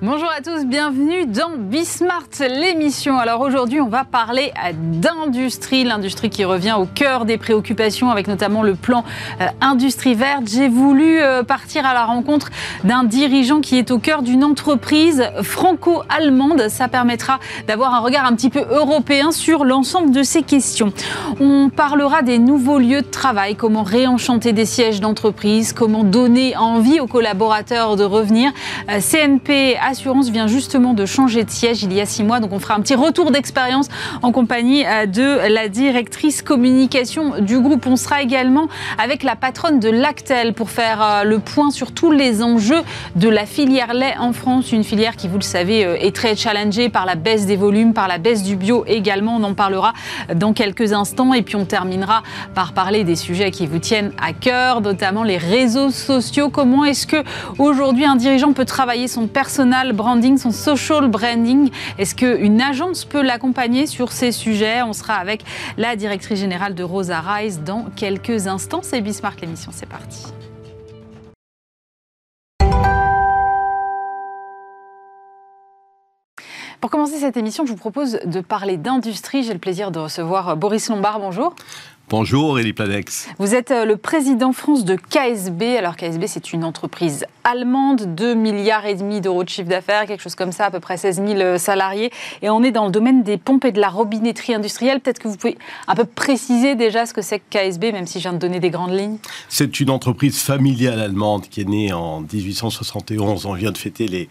Bonjour à tous, bienvenue dans Bismart, l'émission. Alors aujourd'hui, on va parler d'industrie, l'industrie qui revient au cœur des préoccupations avec notamment le plan euh, Industrie verte. J'ai voulu euh, partir à la rencontre d'un dirigeant qui est au cœur d'une entreprise franco-allemande. Ça permettra d'avoir un regard un petit peu européen sur l'ensemble de ces questions. On parlera des nouveaux lieux de travail, comment réenchanter des sièges d'entreprise, comment donner envie aux collaborateurs de revenir. Euh, CNP Assurance vient justement de changer de siège il y a six mois. Donc on fera un petit retour d'expérience en compagnie euh, de la directrice communication du groupe. On sera également avec la patronne de Lactel pour faire euh, le point sur tous les enjeux de la filière lait en France. Une filière qui, vous le savez, euh, est très challengée par la baisse des volumes, par la baisse du bio également. On en parlera dans quelques instants. Et puis on terminera par parler des sujets qui vous tiennent à cœur, notamment les réseaux sociaux. Comment est-ce que aujourd'hui un dirigeant peut travailler son branding, son social branding. Est-ce qu'une agence peut l'accompagner sur ces sujets? On sera avec la directrice générale de Rosa Rise dans quelques instants. C'est Bismarck l'émission, c'est parti. Pour commencer cette émission, je vous propose de parler d'industrie. J'ai le plaisir de recevoir Boris Lombard. Bonjour. Bonjour Aurélie Planex. Vous êtes euh, le président France de KSB. Alors KSB, c'est une entreprise allemande, 2 milliards et demi d'euros de chiffre d'affaires, quelque chose comme ça, à peu près 16 000 euh, salariés. Et on est dans le domaine des pompes et de la robinetterie industrielle. Peut-être que vous pouvez un peu préciser déjà ce que c'est que KSB, même si je viens de donner des grandes lignes. C'est une entreprise familiale allemande qui est née en 1871. On vient de fêter les,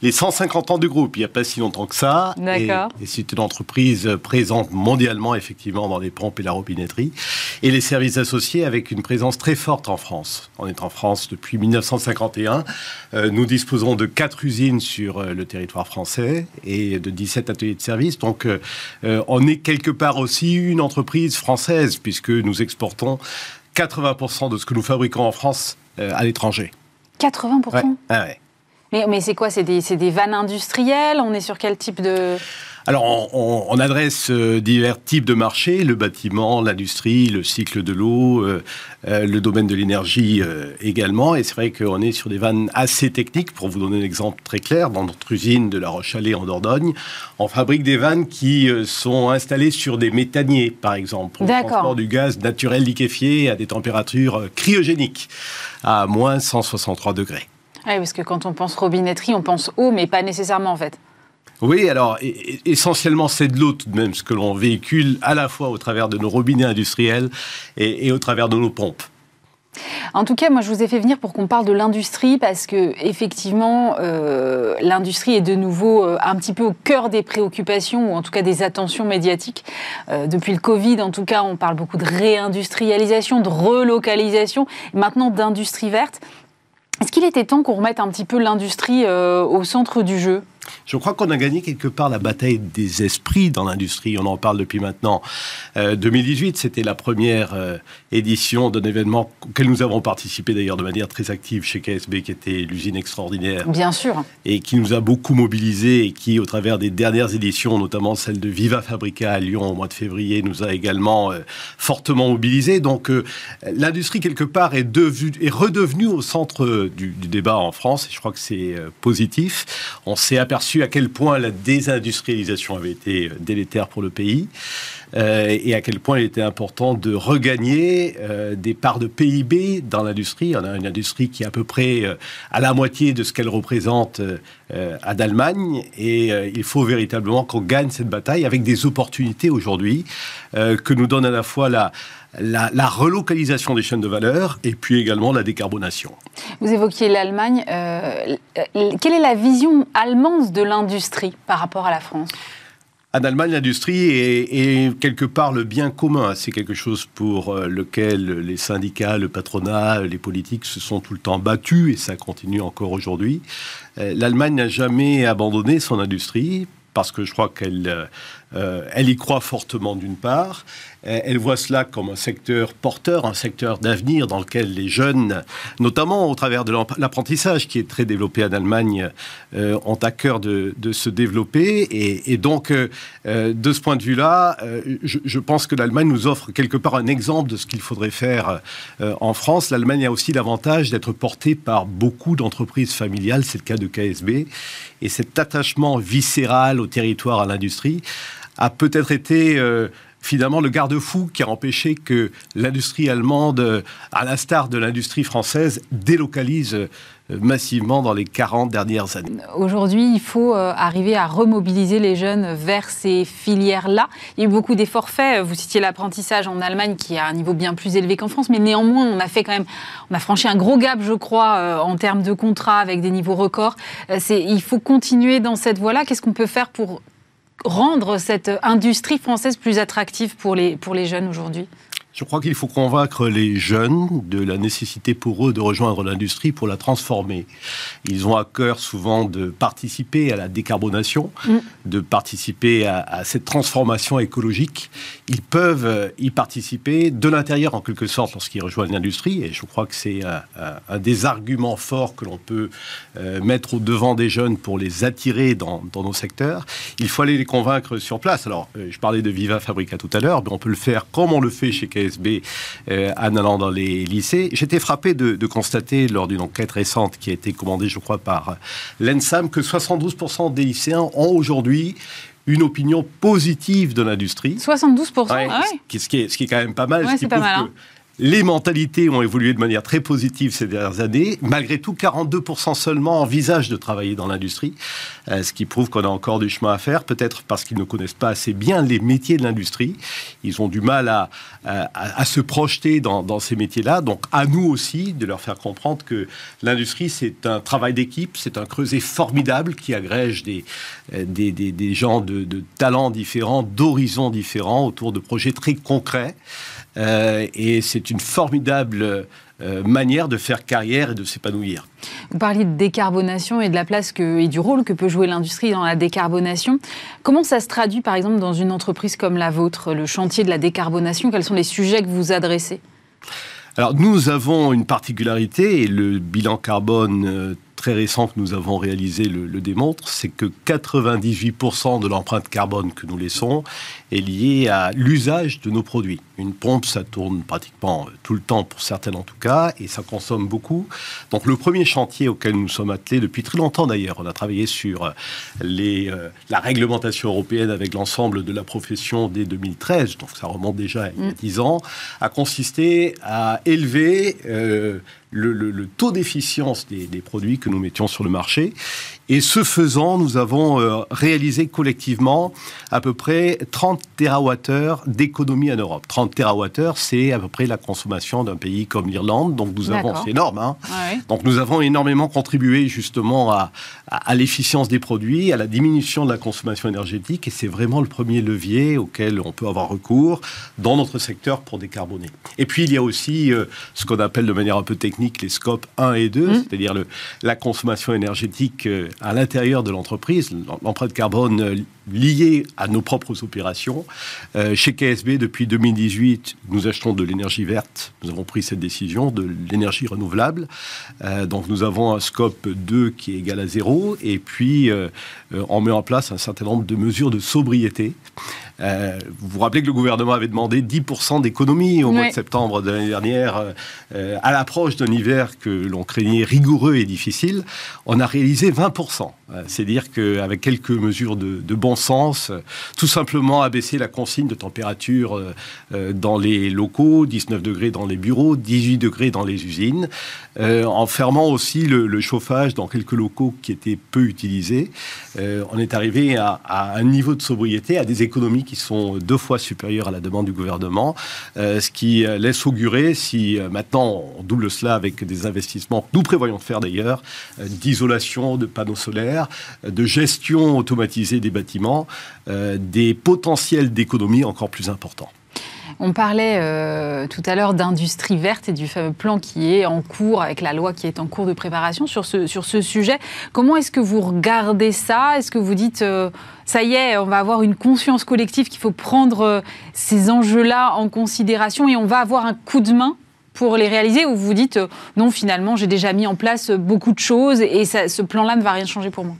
les 150 ans du groupe. Il n'y a pas si longtemps que ça. D'accord. Et, et c'est une entreprise présente mondialement, effectivement, dans les pompes et la robinetterie et les services associés avec une présence très forte en France. On est en France depuis 1951. Euh, nous disposons de quatre usines sur euh, le territoire français et de 17 ateliers de service. Donc, euh, on est quelque part aussi une entreprise française puisque nous exportons 80% de ce que nous fabriquons en France à l'étranger. 80% ouais. Ah ouais. Mais, mais c'est quoi? C'est des, des vannes industrielles? On est sur quel type de... Alors, on, on, adresse euh, divers types de marchés, le bâtiment, l'industrie, le cycle de l'eau, euh, euh, le domaine de l'énergie euh, également. Et c'est vrai qu'on est sur des vannes assez techniques. Pour vous donner un exemple très clair, dans notre usine de La Roche-Alée en Dordogne, on fabrique des vannes qui sont installées sur des méthaniers, par exemple, pour le transport du gaz naturel liquéfié à des températures cryogéniques, à moins 163 degrés. Oui, parce que quand on pense robinetterie, on pense eau, mais pas nécessairement en fait. Oui, alors essentiellement c'est de l'eau tout de même ce que l'on véhicule à la fois au travers de nos robinets industriels et, au travers de nos pompes. En tout cas, moi, je vous ai fait venir pour qu'on parle de l'industrie parce que, effectivement, euh, l'industrie est de nouveau euh, un petit peu au cœur des préoccupations ou en tout cas des attentions médiatiques. Euh, depuis le Covid, en tout cas, on parle beaucoup de réindustrialisation, de relocalisation, maintenant d'industrie verte. Est-ce qu'il était temps qu'on remette un petit peu l'industrie au centre du jeu? Je crois qu'on a gagné quelque part la bataille des esprits dans l'industrie. On en parle depuis maintenant. Euh, 2018, c'était la première euh, édition d'un événement auquel nous avons participé d'ailleurs de manière très active chez KSB, qui était l'usine extraordinaire. Bien sûr. Et qui nous a beaucoup mobilisés et qui, au travers des dernières éditions, notamment celle de Viva Fabrica à Lyon au mois de février, nous a également euh, fortement mobilisés. Donc euh, l'industrie, quelque part, est, devenue, est redevenue au centre du, du, débat en France. Et je crois que c'est euh, positif. On s'est aperçu aperçu à quel point la désindustrialisation avait été délétère pour le pays euh, et à quel point il était important de regagner euh, des parts de PIB dans l'industrie. On a une industrie qui est à peu près euh, à la moitié de ce qu'elle représente à d'Allemagne et il faut véritablement qu'on gagne cette bataille avec des opportunités aujourd'hui que nous donne à la fois la, la, la, relocalisation des chaînes de valeur et puis également la décarbonation. Vous évoquiez l'Allemagne. Euh, quelle est la vision allemande de l'industrie par rapport à la France? En Allemagne, l'industrie est, est, quelque part le bien commun. C'est quelque chose pour lequel les syndicats, le patronat, les politiques se sont tout le temps battus et ça continue encore aujourd'hui. L'Allemagne n'a jamais abandonné son industrie parce que je crois qu'elle elle y croit fortement d'une part. Elle voit cela comme un secteur porteur, un secteur d'avenir dans lequel les jeunes, notamment au travers de l'apprentissage qui est très développé en Allemagne, ont à cœur de, se développer. Et, donc, de ce point de vue-là, je, je, pense que l'Allemagne nous offre quelque part un exemple de ce qu'il faudrait faire en France. L'Allemagne a aussi l'avantage d'être portée par beaucoup d'entreprises familiales, c'est le cas de KSB. Et cet attachement viscéral au territoire, à l'industrie, a peut-être été euh, finalement le garde-fou qui a empêché que l'industrie allemande, à l'instar de l'industrie française, délocalise euh, massivement dans les 40 dernières années. Aujourd'hui, il faut euh, arriver à remobiliser les jeunes vers ces filières-là. Il y a eu beaucoup d'efforts faits. Vous citiez l'apprentissage en Allemagne qui a un niveau bien plus élevé qu'en France, mais néanmoins, on a fait quand même, on a franchi un gros gap, je crois, euh, en termes de contrats avec des niveaux records. il faut continuer dans cette voie-là. Qu'est-ce qu'on peut faire pour rendre cette industrie française plus attractive pour les, jeunes aujourd'hui? Je crois qu'il faut convaincre les jeunes de la nécessité pour eux de rejoindre l'industrie pour la transformer. Ils ont à cœur souvent de participer à la décarbonation, mm. de participer à, cette transformation écologique. Ils peuvent y participer de l'intérieur en quelque sorte lorsqu'ils rejoignent l'industrie. Et je crois que c'est un, des arguments forts que l'on peut euh, mettre au devant des jeunes pour les attirer dans, nos secteurs. Il faut aller les convaincre sur place. Alors, euh, je parlais de Viva Fabrica tout à l'heure, mais on peut le faire comme on le fait chez KSB euh, en allant dans les lycées. J'étais frappé de, constater lors d'une enquête récente qui a été commandée, je crois, par l'ENSAM, que 72% des lycéens ont aujourd'hui une opinion positive de l'industrie. 72% ah ce, qui est, ce qui est quand même pas mal. c'est pas mal. Hein. Les mentalités ont évolué de manière très positive ces dernières années. Malgré tout, 42% seulement envisagent de travailler dans l'industrie, euh, ce qui prouve qu'on a encore du chemin à faire, peut-être parce qu'ils ne connaissent pas assez bien les métiers de l'industrie. Ils ont du mal à, à, se projeter dans, ces métiers-là. Donc, à nous aussi de leur faire comprendre que l'industrie, c'est un travail d'équipe, c'est un creuset formidable qui agrège des, euh, des, des, gens de, de talents différents, d'horizons différents autour de projets très concrets. Euh, et c'est une formidable euh, manière de faire carrière et de s'épanouir. Vous parliez de décarbonation et de la place que, et du rôle que peut jouer l'industrie dans la décarbonation. Comment ça se traduit, par exemple, dans une entreprise comme la vôtre, le chantier de la décarbonation? Quels sont les sujets que vous adressez? Alors nous avons une particularité et le bilan carbone euh, très récent que nous avons réalisé le, démontre, c'est que 98% de l'empreinte carbone que nous laissons est liée à l'usage de nos produits. Une pompe, ça tourne pratiquement tout le temps, pour certaines en tout cas, et ça consomme beaucoup. Donc le premier chantier auquel nous sommes attelés depuis très longtemps d'ailleurs, on a travaillé sur les, euh, la réglementation européenne avec l'ensemble de la profession dès 2013, donc ça remonte déjà il y a 10 mm. ans, a consisté à élever euh, le, taux d'efficience des, produits que nous mettions sur le marché. Et ce faisant, nous avons euh, réalisé collectivement à peu près 30 TWh d'économie en Europe. 30 TWh, c'est à peu près la consommation d'un pays comme l'Irlande. Donc nous avons, c'est énorme. Hein Donc nous avons énormément contribué justement à, à, l'efficience des produits, à la diminution de la consommation énergétique. Et c'est vraiment le premier levier auquel on peut avoir recours dans notre secteur pour décarboner. Et puis il y a aussi euh, ce qu'on appelle de manière un peu technique les scopes 1 et 2, mmh. c'est-à-dire la consommation énergétique euh, à l'intérieur de l'entreprise, l'empreinte carbone euh, liée à nos propres opérations. Euh, chez KSB, depuis 2018, nous achetons de l'énergie verte. Nous avons pris cette décision de l'énergie renouvelable. Euh, donc nous avons un scope 2 qui est égal à zéro. Et puis, on met en place un certain nombre de mesures de sobriété. Vous vous rappelez que le gouvernement avait demandé 10% d'économie au mois de septembre de l'année dernière, à l'approche d'un hiver que l'on craignait rigoureux et difficile. On a réalisé 20%. C'est dire qu'avec quelques mesures de, de bon sens, tout simplement abaisser la consigne de température euh, euh, dans les locaux, 19 degrés dans les bureaux, 18 degrés dans les usines, euh, en fermant aussi le, chauffage dans quelques locaux qui étaient peu utilisés. on est arrivé à, un niveau de sobriété, à des économies qui sont deux fois supérieures à la demande du gouvernement, ce qui laisse augurer, si maintenant on double cela avec des investissements que nous prévoyons de faire d'ailleurs, d'isolation de panneaux solaires, de gestion automatisée des bâtiments, euh, des potentiels d'économie encore plus importants. On parlait euh, tout à l'heure d'industrie verte et du fameux plan qui est en cours, avec la loi qui est en cours de préparation sur ce, sur ce sujet. Comment est-ce que vous regardez ça? Est-ce que vous dites, euh, ça y est, on va avoir une conscience collective qu'il faut prendre euh, ces enjeux-là en considération et on va avoir un coup de main pour les réaliser? Ou vous dites, non, finalement, j'ai déjà mis en place beaucoup de choses et ce plan-là ne va rien changer pour moi?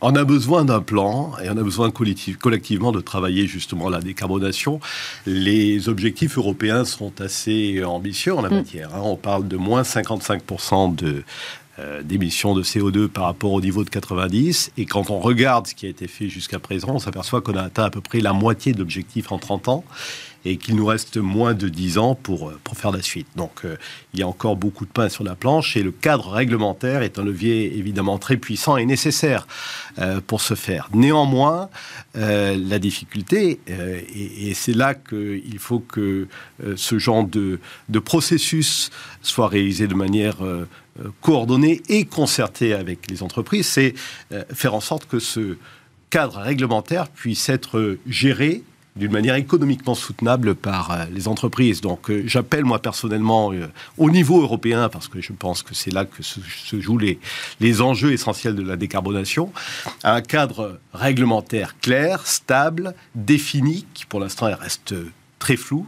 On a besoin d'un plan et on a besoin collectivement de travailler justement la décarbonation. Les objectifs européens sont assez ambitieux en la mm. matière. Hein. On parle de moins 55% de, euh, d'émissions de CO2 par rapport au niveau de 90. Et quand on regarde ce qui a été fait jusqu'à présent, on s'aperçoit qu'on a atteint à peu près la moitié de l'objectif en 30 ans et qu'il nous reste moins de 10 ans pour, euh, pour faire la suite. Donc euh, il y a encore beaucoup de pain sur la planche et le cadre réglementaire est un levier évidemment très puissant et nécessaire euh, pour ce faire. Néanmoins, la difficulté, et, c'est là qu'il faut que ce genre de, de, processus soit réalisé de manière coordonnée et concertée avec les entreprises, c'est faire en sorte que ce cadre réglementaire puisse être géré d'une manière économiquement soutenable par euh, les entreprises. Donc euh, j'appelle moi personnellement euh, au niveau européen, parce que je pense que c'est là que se, jouent les, les enjeux essentiels de la décarbonation, un cadre réglementaire clair, stable, défini, qui pour l'instant reste très flou,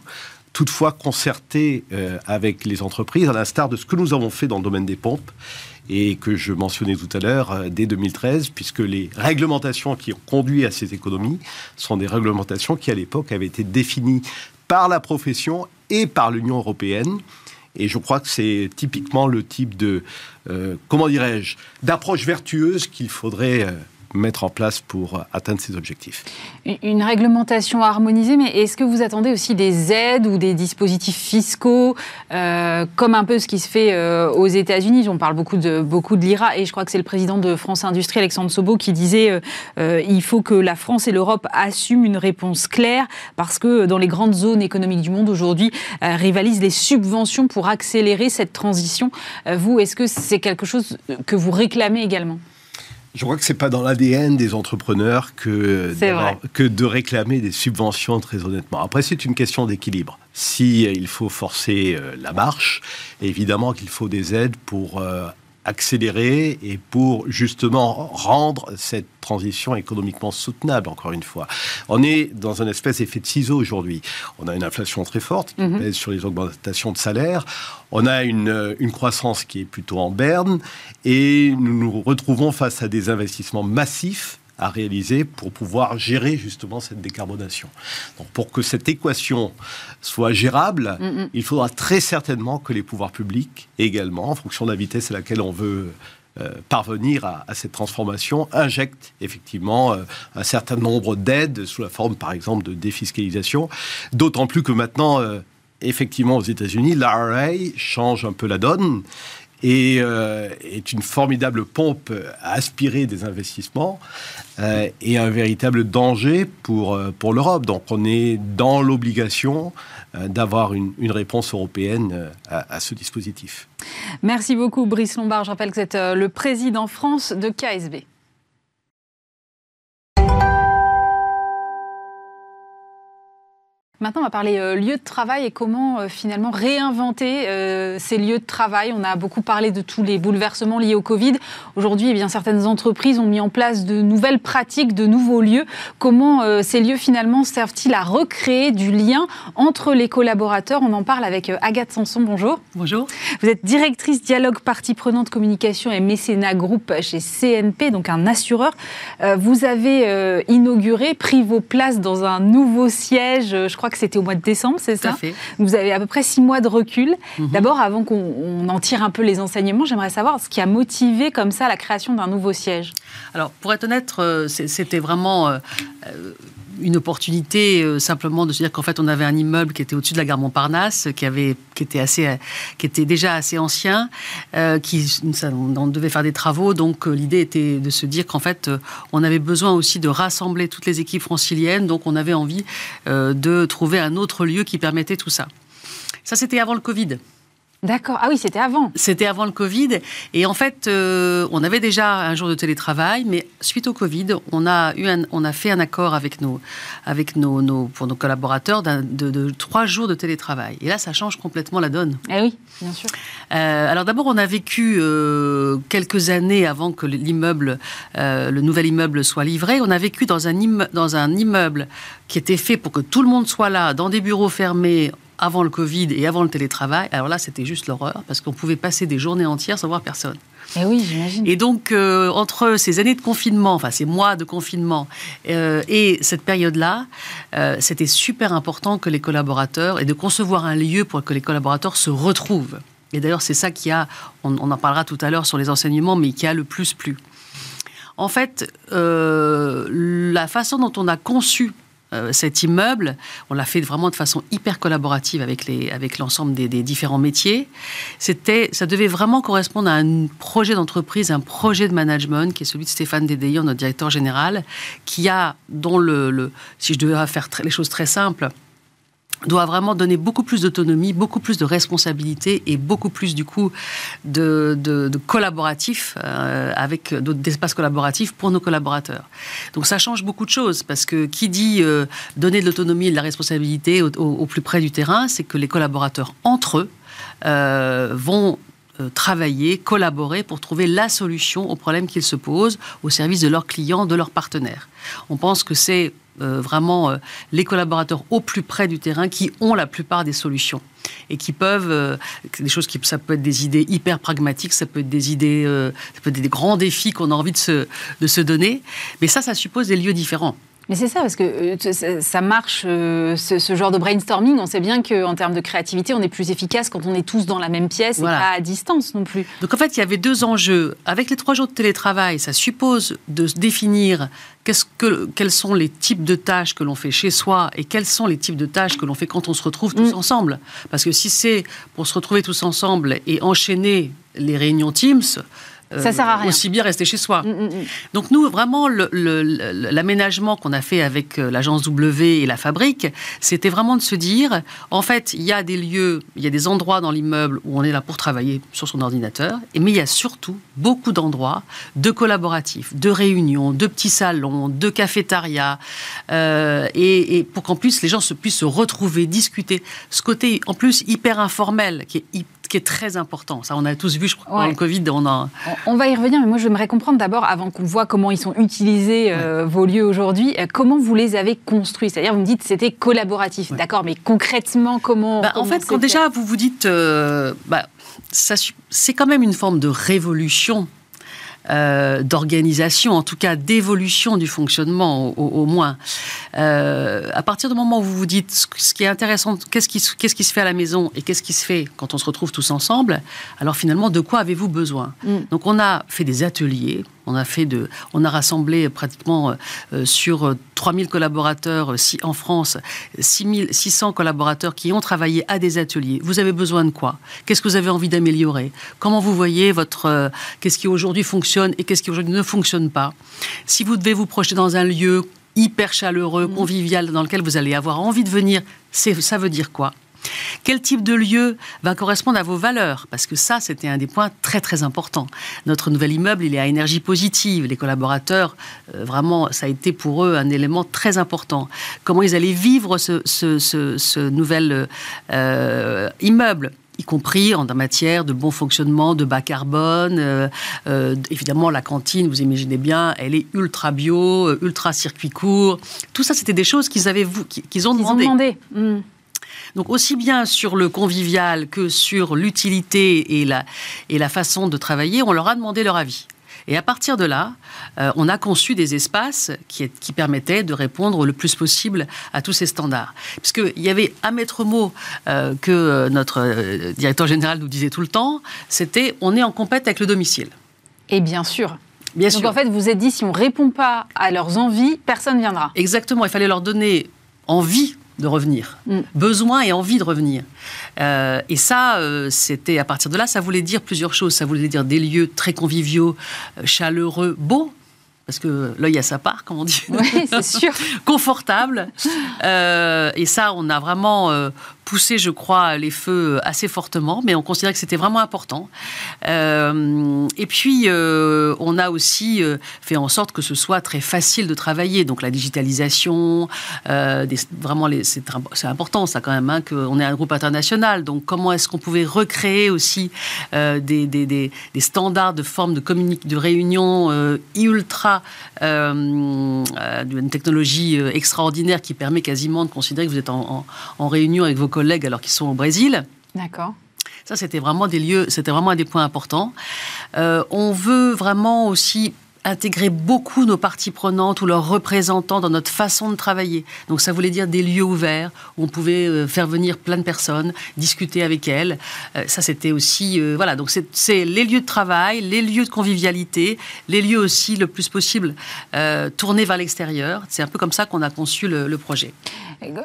toutefois concerté avec les entreprises, à l'instar de ce que nous avons fait dans le domaine des pompes et que je mentionnais tout à l'heure euh, dès 2013, puisque les réglementations qui ont conduit à ces économies sont des réglementations qui, à l'époque, avaient été définies par la profession et par l'Union européenne. Et je crois que c'est typiquement le type de, euh, comment dirais-je, d'approche vertueuse qu'il faudrait euh, mettre en place pour atteindre ces objectifs. Une réglementation harmonisée, mais est-ce que vous attendez aussi des aides ou des dispositifs fiscaux, euh, comme un peu ce qui se fait euh, aux États-Unis? On parle beaucoup de, beaucoup de l'IRA, et je crois que c'est le président de France Industrie, Alexandre Sobo, qui disait euh, il faut que la France et l'Europe assument une réponse claire, parce que dans les grandes zones économiques du monde aujourd'hui, rivalisent les subventions pour accélérer cette transition. vous, est-ce que c'est quelque chose que vous réclamez également? Je crois que c'est pas dans l'ADN des entrepreneurs que, que de réclamer des subventions, très honnêtement. Après, c'est une question d'équilibre. Si il faut forcer euh, la marche, évidemment qu'il faut des aides pour euh, accélérer et pour justement rendre cette transition économiquement soutenable, encore une fois. On est dans un espèce d'effet de ciseau aujourd'hui. On a une inflation très forte qui mhm. pèse sur les augmentations de salaire. On a une, une croissance qui est plutôt en berne et nous nous retrouvons face à des investissements massifs à réaliser pour pouvoir gérer justement cette décarbonation. Donc pour que cette équation soit gérable, mm, mm. il faudra très certainement que les pouvoirs publics également, en fonction de la vitesse à laquelle on veut euh, parvenir à, cette transformation, injectent effectivement euh, un certain nombre d'aides sous la forme par exemple de défiscalisation, d'autant plus que maintenant... Euh, effectivement, aux États-Unis, l'IRA change un peu la donne et euh, est une formidable pompe à aspirer des investissements euh, et un véritable danger pour, euh, pour l'Europe. Donc on est dans l'obligation d'avoir une, réponse européenne à, à, ce dispositif. Merci beaucoup Brice Lombard. Je rappelle que vous êtes le président France de KSB. Maintenant, on va parler euh, lieu de travail et comment euh, finalement réinventer euh, ces lieux de travail. On a beaucoup parlé de tous les bouleversements liés au Covid. Aujourd'hui, eh bien, certaines entreprises ont mis en place de nouvelles pratiques, de nouveaux lieux. Comment ces lieux finalement servent-ils à recréer du lien entre les collaborateurs? On en parle avec Agathe Sanson. Bonjour. Bonjour. Vous êtes directrice dialogue partie prenante communication et mécénat groupe chez CNP, donc un assureur. Vous avez inauguré, pris vos places dans un nouveau siège. Je crois que c'était au mois de décembre, c'est ça fait. Vous avez à peu près six mois de recul. Mhm. D'abord, avant qu'on en tire un peu les enseignements, j'aimerais savoir ce qui a motivé comme ça la création d'un nouveau siège. Alors, pour être honnête, euh, c'était vraiment euh, euh, une opportunité simplement de se dire qu'en fait on avait un immeuble qui était au-dessus de la gare Montparnasse, qui avait, qui était assez, qui était déjà assez ancien, qui on devait faire des travaux, donc l'idée était de se dire qu'en fait on avait besoin aussi de rassembler toutes les équipes franciliennes, donc on avait envie de trouver un autre lieu qui permettait tout ça. Ça c'était avant le Covid. D'accord. Ah oui, c'était avant. C'était avant le Covid. Et en fait, euh, on avait déjà un jour de télétravail, mais suite au Covid, on a, eu on a fait un accord avec nos, avec nos, pour nos collaborateurs de, de, trois jours de télétravail. Et là, ça change complètement la donne. Eh oui, bien sûr. Euh, alors d'abord, on a vécu euh, quelques années avant que l'immeuble, le nouvel immeuble soit livré. On a vécu dans un, dans un immeuble qui était fait pour que tout le monde soit là, dans des bureaux fermés, avant le Covid et avant le télétravail, alors là, c'était juste l'horreur, parce qu'on pouvait passer des journées entières sans voir personne. Et eh oui, j'imagine. Et donc, euh, entre ces années de confinement, enfin ces mois de confinement euh, et cette période-là, euh, c'était super important que les collaborateurs, et de concevoir un lieu pour que les collaborateurs se retrouvent. Et d'ailleurs, c'est ça qui a, on, on, en parlera tout à l'heure sur les enseignements, mais qui a le plus plu. En fait, la façon dont on a conçu euh, cet immeuble. On l'a fait vraiment de façon hyper collaborative avec, les, avec l'ensemble des, différents métiers. C'était, ça devait vraiment correspondre à un projet d'entreprise, un projet de management qui est celui de Stéphane Dédéillon, notre directeur général, qui a, dont le, le si je devais faire les choses très simples, doit vraiment donner beaucoup plus d'autonomie, beaucoup plus de responsabilité et beaucoup plus du coup de, de, de collaboratif euh, avec d'espace collaboratif pour nos collaborateurs. Donc ça change beaucoup de choses parce que qui dit euh, donner de l'autonomie et de la responsabilité au, plus près du terrain, c'est que les collaborateurs entre eux euh, vont travailler, collaborer pour trouver la solution aux problèmes qu'ils se posent au service de leurs clients, de leurs partenaires. On pense que c'est euh, vraiment euh, les collaborateurs au plus près du terrain qui ont la plupart des solutions et qui peuvent euh, des choses qui ça peut être des idées hyper pragmatiques ça peut être des idées ça peut être des grands défis qu'on a envie de se donner mais ça ça suppose des lieux différents mais c'est ça, parce que euh, ça marche, euh, ce, genre de brainstorming. On sait bien qu'en termes de créativité, on est plus efficace quand on est tous dans la même pièce et pas à distance non plus. Donc en fait, il y avait deux enjeux. Avec les trois jours de télétravail, ça suppose de définir que, quels sont les types de tâches que l'on fait chez soi et quels sont les types de tâches que l'on fait quand on se retrouve tous mm. ensemble. Parce que si c'est pour se retrouver tous ensemble et enchaîner les réunions Teams, ça sert à rien. Aussi bien rester chez soi. Mm, mm, mm. Donc nous, vraiment, l'aménagement qu'on a fait avec euh, l'agence W et la fabrique, c'était vraiment de se dire, en fait, il y a des lieux, il y a des endroits dans l'immeuble où on est là pour travailler sur son ordinateur, mais il y a surtout beaucoup d'endroits de collaboratifs, de réunions, de petits salons, de cafétérias, euh, et, pour qu'en plus les gens se puissent se retrouver, discuter. Ce côté, en plus, hyper informel, qui est hyper qui est très important. Ça, on a tous vu, je crois, pendant le Covid. On, a... on va y revenir, mais moi, j'aimerais comprendre d'abord, avant qu'on voit comment ils sont utilisés, euh, vos lieux aujourd'hui, euh, comment vous les avez construits? C'est-à-dire, vous me dites c'était collaboratif, d'accord, mais concrètement, comment. Bah, en fait, quand déjà vous vous dites. Euh, bah, c'est quand même une forme de révolution euh, d'organisation, en tout cas d'évolution du fonctionnement au, moins. Euh, à partir du moment où vous vous dites ce qui est intéressant, qu'est-ce qui, qu'est-ce qui se fait à la maison et qu'est-ce qui se fait quand on se retrouve tous ensemble, alors finalement, de quoi avez-vous besoin? Mm. Donc on a fait des ateliers, on a, fait de, on a rassemblé pratiquement euh, sur 3000 collaborateurs en France, 600 collaborateurs qui ont travaillé à des ateliers. Vous avez besoin de quoi? Qu'est-ce que vous avez envie d'améliorer? Comment vous voyez votre... qu'est-ce qui aujourd'hui fonctionne et qu'est-ce qui aujourd'hui ne fonctionne pas? Si vous devez vous projeter dans un lieu hyper chaleureux, mm. convivial, dans lequel vous allez avoir envie de venir, ça veut dire quoi? Quel type de lieu va correspondre à vos valeurs? Parce que ça, c'était un des points très très importants. Notre nouvel immeuble, il est à énergie positive. Les collaborateurs, euh, vraiment, ça a été pour eux un élément très important. Comment ils allaient vivre ce, nouvel euh, immeuble? Y compris en matière de bon fonctionnement, de bas carbone. Euh, euh, évidemment, la cantine, vous imaginez bien, elle est ultra bio, ultra circuit court. Tout ça, c'était des choses qu'ils avaient qu'ils ont demandé. Donc aussi bien sur le convivial que sur l'utilité et la, et la façon de travailler, on leur a demandé leur avis. Et à partir de là, euh, on a conçu des espaces qui, qui, permettaient de répondre le plus possible à tous ces standards. Puisqu'il y avait un maître mot euh, que euh, notre directeur général nous disait tout le temps, c'était on est en compète avec le domicile. Et bien sûr. Bien Donc en fait, vous êtes dit, si on ne répond pas à leurs envies, personne ne viendra. Exactement, il fallait leur donner envie de revenir, mm. besoin et envie de revenir. Euh, et ça, euh, c'était à partir de là, ça voulait dire plusieurs choses. Ça voulait dire des lieux très conviviaux, euh, chaleureux, beaux, parce que l'œil a sa part, comme on dit. Oui, c'est sûr. Confortable. et ça, on a vraiment poussé, je crois, les feux assez fortement, mais on considérait que c'était vraiment important. Euh, et puis, euh, on a aussi euh, fait en sorte que ce soit très facile de travailler. Donc, la digitalisation, vraiment, c'est important, ça, quand même, hein, qu'on est un groupe international. Donc, comment est-ce qu'on pouvait recréer aussi des, standards de forme de, de réunion ultra, d'une technologie extraordinaire qui permet quasiment de considérer que vous êtes en, en réunion avec vos collègues alors qu'ils sont au Brésil. D'accord. Ça, c'était vraiment des lieux, c'était vraiment un des points importants. Euh, on veut vraiment aussi intégrer beaucoup nos parties prenantes ou leurs représentants dans notre façon de travailler. Donc ça voulait dire des lieux ouverts où on pouvait euh, faire venir plein de personnes, discuter avec elles. Euh, ça c'était aussi voilà donc c'est les lieux de travail, les lieux de convivialité, les lieux aussi le plus possible tournés vers l'extérieur. C'est un peu comme ça qu'on a conçu le, projet.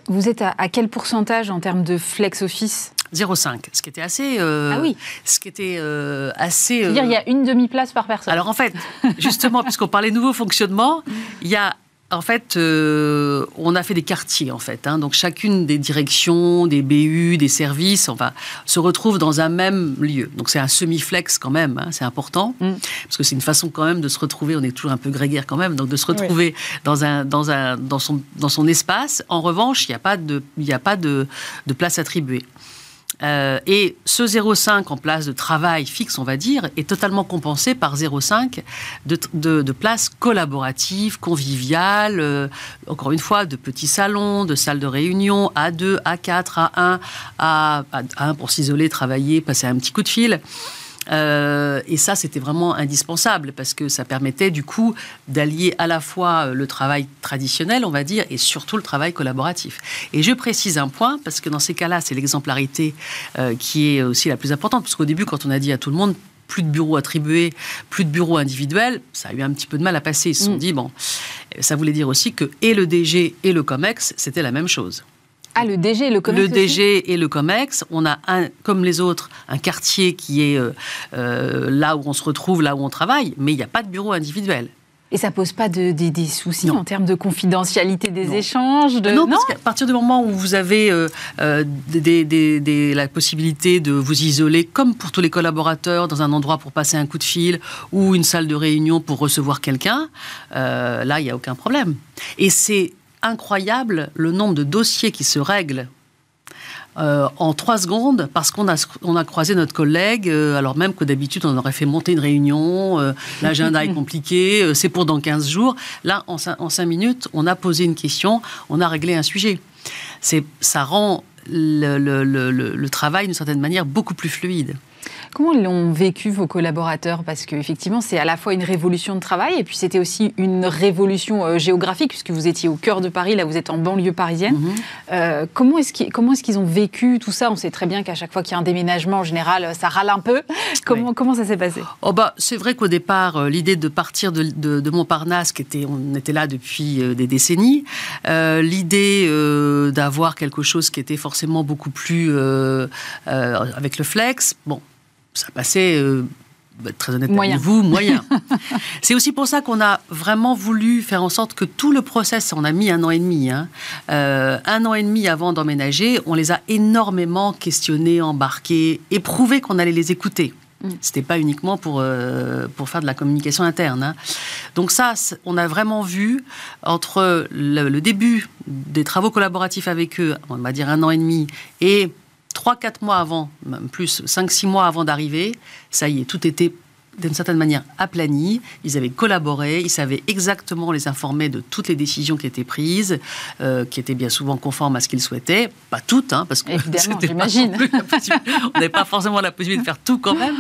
Vous êtes à, à quel pourcentage en termes de flex office? 0,5, ce qui était assez. Euh, ah oui. Ce qui était euh, assez. C'est-à-dire il y a euh, une demi-place par personne. Alors en fait, justement, puisqu'on parlait nouveau fonctionnement, il y a en fait, on a fait des quartiers, en fait. Hein. donc, chacune des directions, des BU, des services, on va se retrouve dans un même lieu. Donc, c'est un semi-flex quand même, hein, c'est important, mm. parce que c'est une façon quand même de se retrouver, on est toujours un peu grégaire quand même, donc de se retrouver dans, un, dans, un, dans, son, dans son espace. En revanche, il n'y a pas, de, il a pas de, de place attribuée. Euh, et ce 0,5 en place de travail fixe, on va dire, est totalement compensé par 0,5 de, de, places collaboratives, conviviales, euh, encore une fois, de petits salons, de salles de réunion, A2, A4, A1, A, A1 pour s'isoler, travailler, passer un petit coup de fil. Euh, et ça, c'était vraiment indispensable parce que ça permettait du coup d'allier à la fois le travail traditionnel, on va dire, et surtout le travail collaboratif. Et je précise un point parce que dans ces cas-là, c'est l'exemplarité euh, qui est aussi la plus importante. Parce qu'au début, quand on a dit à tout le monde plus de bureaux attribués, plus de bureaux individuels, ça a eu un petit peu de mal à passer. Ils se sont mm. dit, bon, ça voulait dire aussi que et le DG et le COMEX, c'était la même chose. Ah, le DG et le COMEX Le DG et le COMEX. On a, un, comme les autres, un quartier qui est euh, euh, là où on se retrouve, là où on travaille, mais il n'y a pas de bureau individuel. Et ça pose pas de, des, soucis en termes de confidentialité des échanges de... Non, parce qu'à partir du moment où vous avez euh, des, la possibilité de vous isoler, comme pour tous les collaborateurs, dans un endroit pour passer un coup de fil ou une salle de réunion pour recevoir quelqu'un, là, il n'y a aucun problème. Et c'est incroyable le nombre de dossiers qui se règlent euh, en trois secondes parce qu'on a, on a croisé notre collègue, euh, alors même que d'habitude on aurait fait monter une réunion, euh, l'agenda est compliqué, c'est pour dans 15 jours. Là, en, en 5 minutes, on a posé une question, on a réglé un sujet. C'est, ça rend le, le, le, le travail d'une certaine manière beaucoup plus fluide. Comment l'ont vécu vos collaborateurs? Parce qu'effectivement, c'est à la fois une révolution de travail et puis c'était aussi une révolution euh, géographique, puisque vous étiez au cœur de Paris, là vous êtes en banlieue parisienne. Mhm. Euh, comment est-ce qu'ils ont vécu tout ça? On sait très bien qu'à chaque fois qu'il y a un déménagement, en général, ça râle un peu. Comment, comment ça s'est passé? Oh bah, C'est vrai qu'au départ, euh, l'idée de partir de, Montparnasse, qui était, on était là depuis des décennies, l'idée d'avoir quelque chose qui était forcément beaucoup plus avec le flex, bon, ça passait. Euh, bah, très honnêtement, moyen. vous, moyen. c'est aussi pour ça qu'on a vraiment voulu faire en sorte que tout le process, on a mis un an et demi, hein, euh, un an et demi avant d'emménager, on les a énormément questionnés, embarqués, et prouvé qu'on allait les écouter. Ce mm. C'était pas uniquement pour, euh, pour faire de la communication interne. Hein. Donc ça, on a vraiment vu entre le, le, début des travaux collaboratifs avec eux, on va dire un an et demi, et 3-4 mois avant, même plus 5-6 mois avant d'arriver, ça y est, tout était d'une certaine manière aplani. Ils avaient collaboré, ils savaient exactement les informer de toutes les décisions qui étaient prises, euh, qui étaient bien souvent conformes à ce qu'ils souhaitaient. Pas toutes, hein, parce que j'imagine. On n'avait pas forcément la possibilité de faire tout quand même.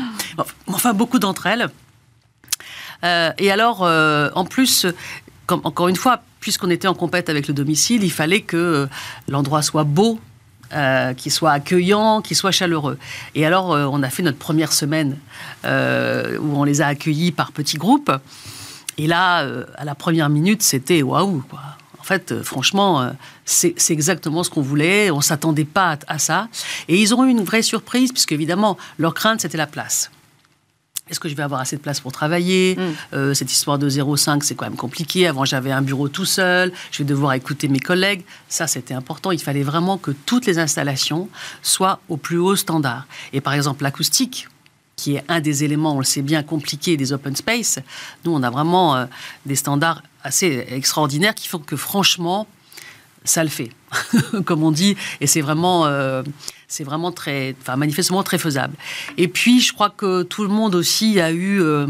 Enfin, beaucoup d'entre elles. Euh, et alors, euh, en plus, comme, encore une fois, puisqu'on était en compète avec le domicile, il fallait que l'endroit soit beau, euh, qui soit accueillant, qui soit chaleureux. Et alors, euh, on a fait notre première semaine euh, où on les a accueillis par petits groupes. Et là, à la première minute, c'était waouh, quoi. En fait, franchement, c'est exactement ce qu'on voulait. On s'attendait pas à, ça. Et ils ont eu une vraie surprise, puisque évidemment, leur crainte, c'était la place. Est-ce que je vais avoir assez de place pour travailler Mm. Euh, Cette histoire de 0,5, c'est quand même compliqué. Avant, j'avais un bureau tout seul. Je vais devoir écouter mes collègues. Ça, c'était important. Il fallait vraiment que toutes les installations soient au plus haut standard. Et par exemple, l'acoustique, qui est un des éléments, on le sait bien, compliqués des open space, nous, on a vraiment euh, des standards assez extraordinaires qui font que, franchement, ça le fait, comme on dit, et c'est vraiment, euh, c'est vraiment très, enfin manifestement très faisable. Et puis, je crois que tout le monde aussi a eu, euh,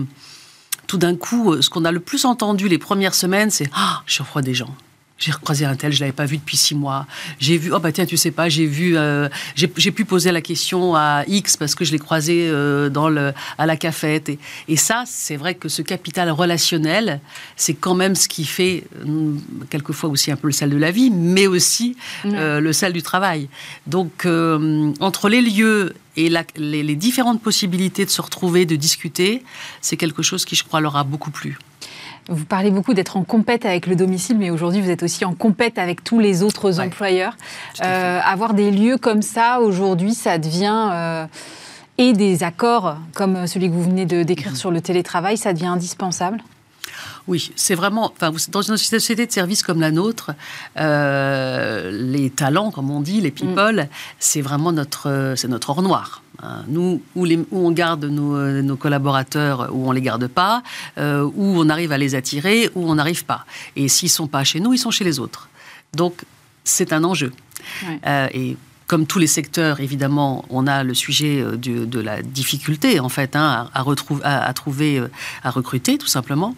tout d'un coup, euh, ce qu'on a le plus entendu les premières semaines, c'est ah, je reçois des gens. J'ai recroisé un tel, je l'avais pas vu depuis six mois. J'ai vu, oh bah tiens, tu sais pas, j'ai vu, euh, j'ai pu poser la question à X parce que je l'ai croisé euh, dans le, à la cafette. Et, et ça, c'est vrai que ce capital relationnel, c'est quand même ce qui fait hum, quelquefois aussi un peu le sel de la vie, mais aussi euh, le sel du travail. Donc, euh, entre les lieux et la- les, les différentes possibilités de se retrouver, de discuter, c'est quelque chose qui, je crois, leur a beaucoup plu. Vous parlez beaucoup d'être en compète avec le domicile, mais aujourd'hui vous êtes aussi en compète avec tous les autres Ouais. employeurs. Euh, avoir des lieux comme ça, aujourd'hui, ça devient... euh, et des accords comme celui que vous venez de décrire Mhm. sur le télétravail, ça devient indispensable? Oui, c'est vraiment. Enfin, dans une société de service comme la nôtre, euh, les talents, comme on dit, les people, c'est vraiment notre, c'est notre or noir. hein. Nous, où, les- où on garde nos, nos collaborateurs, où on les garde pas, euh, où on arrive à les attirer, où on n'arrive pas. Et s'ils sont pas chez nous, ils sont chez les autres. Donc, c'est un enjeu. Ouais. Euh, et comme tous les secteurs, évidemment, on a le sujet de la difficulté, en fait, hein, à, à retrouver, à, à trouver, à recruter, tout simplement.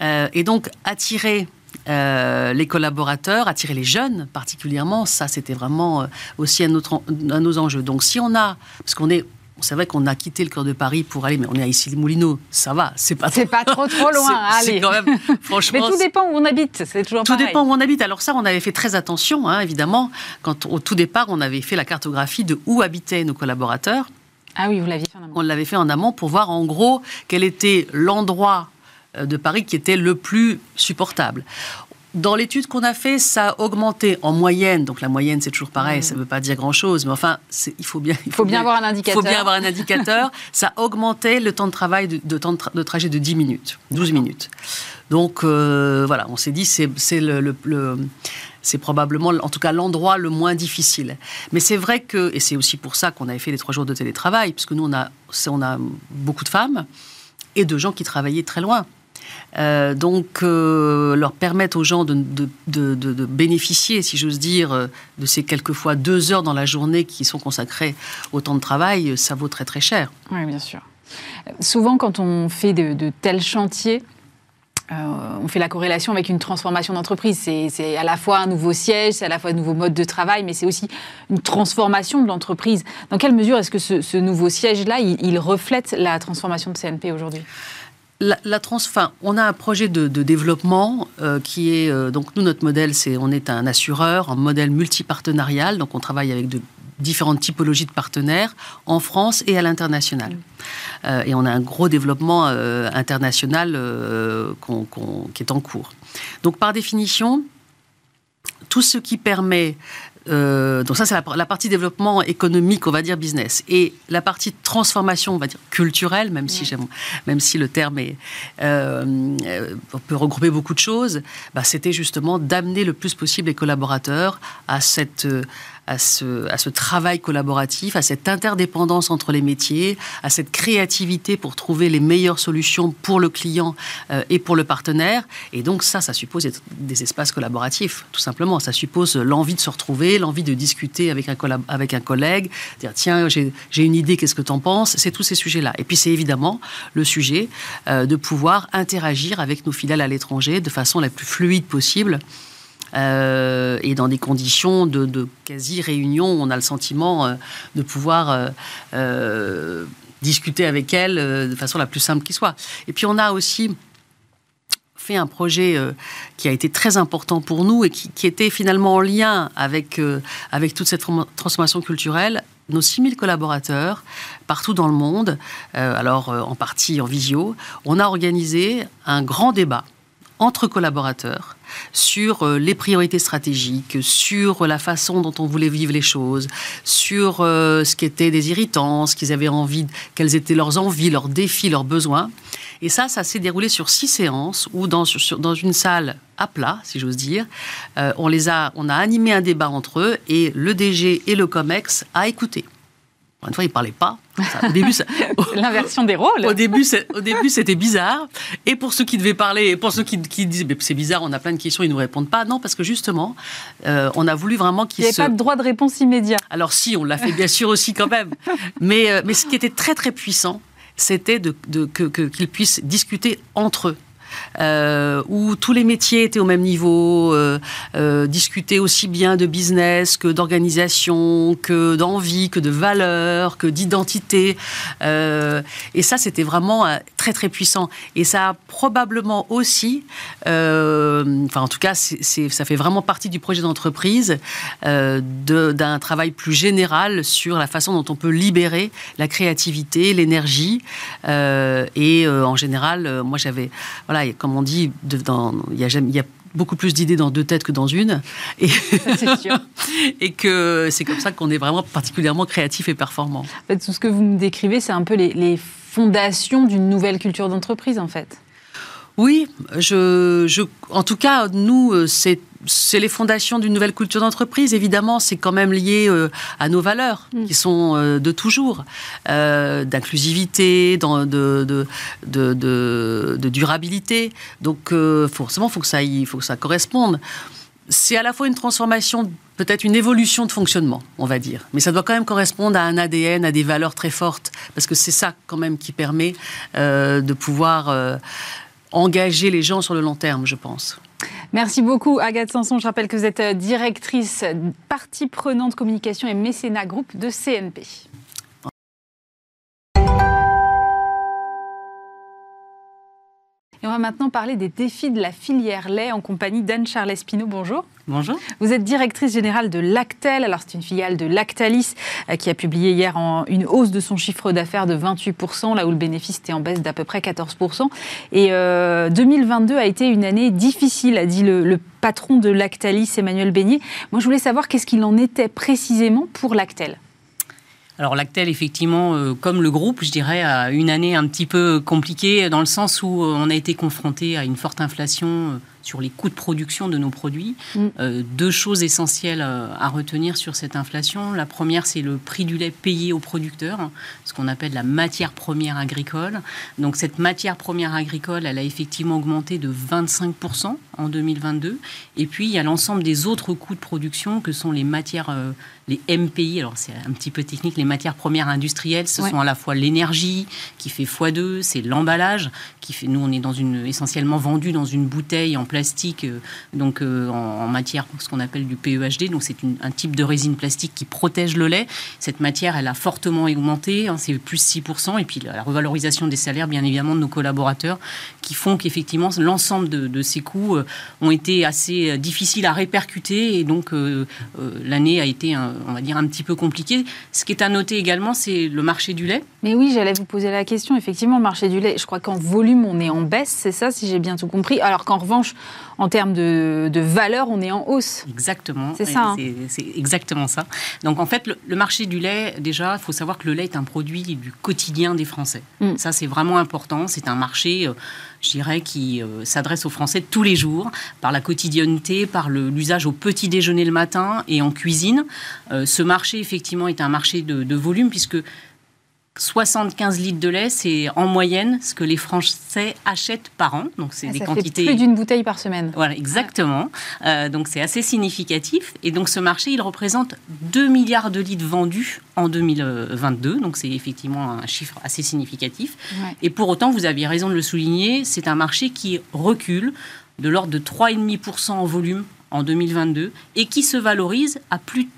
Euh, et donc, attirer euh, les collaborateurs, attirer les jeunes particulièrement, ça, c'était vraiment euh, aussi un, autre, un de nos enjeux. Donc, si on a, parce qu'on est, c'est vrai qu'on a quitté le cœur de Paris pour aller, mais on est à Issy-les-Moulineaux, ça va, c'est pas C'est pas trop trop loin, allez. quand même, Mais franchement, tout dépend où on habite, c'est toujours tout pareil. dépend où on habite. Alors ça, on avait fait très attention, hein, évidemment. Quand au tout départ, on avait fait la cartographie de où habitaient nos collaborateurs. Ah oui, vous l'aviez fait en amont. On l'avait fait en amont pour voir en gros quel était l'endroit de Paris qui était le plus supportable. Dans l'étude qu'on a fait, ça a augmenté en moyenne. Donc la moyenne, c'est toujours pareil, ça ne veut pas dire grand-chose, mais enfin, il faut bien, il Il faut bien avoir un il indicateur. faut bien avoir un indicateur. ça augmentait le temps de travail de, de temps de, tra- de trajet de 10 minutes, 12 minutes. Donc euh, voilà, on s'est dit c'est c'est le, le- le- c'est probablement en tout cas l'endroit le moins difficile. Mais c'est vrai que et c'est aussi pour ça qu'on avait fait les trois jours de télétravail, puisque nous on a on a beaucoup de femmes et de gens qui travaillaient très loin. Euh, donc, euh, leur permettre aux gens de, bénéficier, si j'ose dire, euh, de ces quelquefois deux heures dans la journée qui sont consacrées au temps de travail, ça vaut très très cher. Oui, bien sûr. Euh, Souvent, quand on fait de, tels chantiers, euh, on fait la corrélation avec une transformation d'entreprise. C'est à la fois un nouveau siège, c'est à la fois un nouveau mode de travail, mais c'est aussi une transformation de l'entreprise. Dans quelle mesure est-ce que ce, nouveau siège-là, il reflète la transformation de CNP aujourd'hui? La, trans, on a un projet de, développement euh, qui est euh, donc nous notre modèle c'est on est un assureur, un modèle multipartenarial donc on travaille avec de différentes typologies de partenaires en France et à l'international. Euh, et on a un gros développement international qui est en cours. Donc par définition, tout ce qui permet euh, donc ça, c'est la, la partie développement économique, on va dire business. Et la partie transformation, on va dire culturelle, même si j'aime, même si le terme est, euh, euh, on peut regrouper beaucoup de choses. Bah, c'était justement d'amener le plus possible les collaborateurs à cette à ce, travail collaboratif, à cette interdépendance entre les métiers, à cette créativité pour trouver les meilleures solutions pour le client euh, et pour le partenaire. Et donc ça, ça suppose des espaces collaboratifs, tout simplement. Ça suppose l'envie de se retrouver, l'envie de discuter avec un, collègue, dire tiens, j'ai une idée, qu'est-ce que tu en penses? C'est tous ces sujets-là. Et puis c'est évidemment le sujet euh, de pouvoir interagir avec nos filiales à l'étranger de façon la plus fluide possible. Euh, et dans des conditions de, quasi-réunion, on a le sentiment euh, de pouvoir euh, discuter avec elles euh, de façon la plus simple qui soit. Et puis on a aussi fait un projet qui a été très important pour nous et qui, était finalement en lien avec, avec toute cette forma- transformation culturelle. Nos 6000 collaborateurs, partout dans le monde, alors en partie en visio, on a organisé un grand débat entre collaborateurs sur euh, les priorités stratégiques, sur la façon dont on voulait vivre les choses, sur euh, ce qui était des irritants, ce qu'ils avaient envie, quelles étaient leurs envies, leurs défis, leurs besoins. Et ça, ça s'est déroulé sur six séances où dans, une salle à plat, si j'ose dire, euh, on les a, on a animé un débat entre eux et le DG et le Comex a écouté. Une fois, ils parlaient pas. au début, l'inversion des rôles. Au début, au début, c'était bizarre. Et pour ceux qui devaient parler, et pour ceux qui, qui disent, c'est bizarre, on a plein de questions, ils nous répondent pas. Non, parce que justement, euh, on a voulu vraiment qu'ils. Il n'y avait pas de droit de réponse immédiat. Alors si, on l'a fait bien sûr aussi quand même. Mais, euh, mais ce qui était très très puissant, c'était de, de, qu'ils puissent discuter entre eux euh, où tous les métiers étaient au même niveau, euh, euh, discuter aussi bien de business que d'organisation, que d'envie, que de valeur, que d'identité. et ça, c'était vraiment très très puissant. Et ça a probablement aussi, enfin en tout cas, ça fait vraiment partie du projet d'entreprise, d'un travail plus général sur la façon dont on peut libérer la créativité, l'énergie. et en général, moi j'avais, voilà, comme on dit, il y a il y a beaucoup plus d'idées dans deux têtes que dans une. Et, sûr. et que c'est comme ça qu'on est vraiment particulièrement créatif et performant. En fait, tout ce que vous me décrivez, c'est un peu les, les fondations d'une nouvelle culture d'entreprise, en fait. Oui, je, je, en tout cas, nous, euh, c'est c'est les fondations d'une nouvelle culture d'entreprise. Évidemment, c'est quand même lié euh, à nos valeurs, mm. qui sont euh, de toujours, d'inclusivité, de, de, de, de, durabilité. Donc, forcément, il faut, que ça, faut que ça corresponde. C'est à la fois une transformation, peut-être une évolution de fonctionnement, on va dire. Mais ça doit quand même correspondre à un ADN, à des valeurs très fortes, parce que c'est ça quand même qui permet de pouvoir engager les gens sur le long terme, je pense. Merci beaucoup, Agathe Sanson. Je rappelle que vous êtes directrice partie prenante communication et mécénat groupe de CNP. On va maintenant parler des défis de la filière lait en compagnie d'Anne-Charles Espino. Bonjour. Bonjour. Vous êtes directrice générale de Lactel. Alors, c'est une filiale de Lactalis euh, qui a publié hier en une hausse de son chiffre d'affaires de 28%, là où le bénéfice était en baisse d'à peu près 14%. Et 2022 euh, a été une année difficile, a dit le, le patron de Lactalis, Emmanuel Beignet. Moi, je voulais savoir qu'est-ce qu'il en était précisément pour Lactel. Alors Lactel, effectivement, euh, comme le groupe, je dirais, a une année un petit peu compliquée dans le sens où euh, on a été confronté à une forte inflation euh, sur les coûts de production de nos produits. Mm. Euh, deux choses essentielles à retenir sur cette inflation. La première, c'est le prix du lait payé aux producteurs, ce qu'on appelle la matière première agricole. Donc cette matière première agricole, elle a effectivement augmenté de 25% en 2022. Et puis, il y a l'ensemble des autres coûts de production que sont les matières, euh, les MPI, alors c'est un petit peu technique, les matières premières industrielles, ce sont à la fois l'énergie qui fait x2, c'est l'emballage qui fait, nous on est dans une, essentiellement vendu dans une bouteille en plastique, euh, donc euh, en, matière, ce qu'on appelle du PEHD. Donc c'est un type de résine plastique qui protège le lait. Cette matière, elle a fortement augmenté, hein, c'est plus 6%. Et puis la revalorisation des salaires, bien évidemment, de nos collaborateurs, qui font qu'effectivement l'ensemble de, ces coûts ont été assez difficiles à répercuter. Et donc l'année a été, on va dire, un petit peu compliquée. Ce qui est à noter également, c'est le marché du lait. Mais oui, j'allais vous poser la question. Effectivement, le marché du lait, je crois qu'en volume, on est en baisse, c'est ça, si j'ai bien tout compris. Alors qu'en revanche, en termes de, valeur, on est en hausse. Exactement. C'est ça. Hein. C'est exactement ça. Donc en fait, le, marché du lait, déjà, il faut savoir que le lait est un produit du quotidien des Français. Mm. Ça, c'est vraiment important. C'est un marché, euh, je dirais, qui euh, s'adresse aux Français tous les jours, par la quotidienneté, par l'usage au petit déjeuner le matin et en cuisine. Euh, ce marché, effectivement, est un marché de, de volume, puisque 75 litres de lait, c'est en moyenne ce que les Français achètent par an. Donc c'est ah, des quantités. plus d'une bouteille par semaine. Voilà, exactement. Euh, donc c'est assez significatif. Et donc ce marché, il représente 2 milliards de litres vendus en 2022. Donc c'est effectivement un chiffre assez significatif. Et pour autant, vous aviez raison de le souligner, c'est un marché qui recule de l'ordre de 3,5% en volume en 2022 et qui se valorise à plus de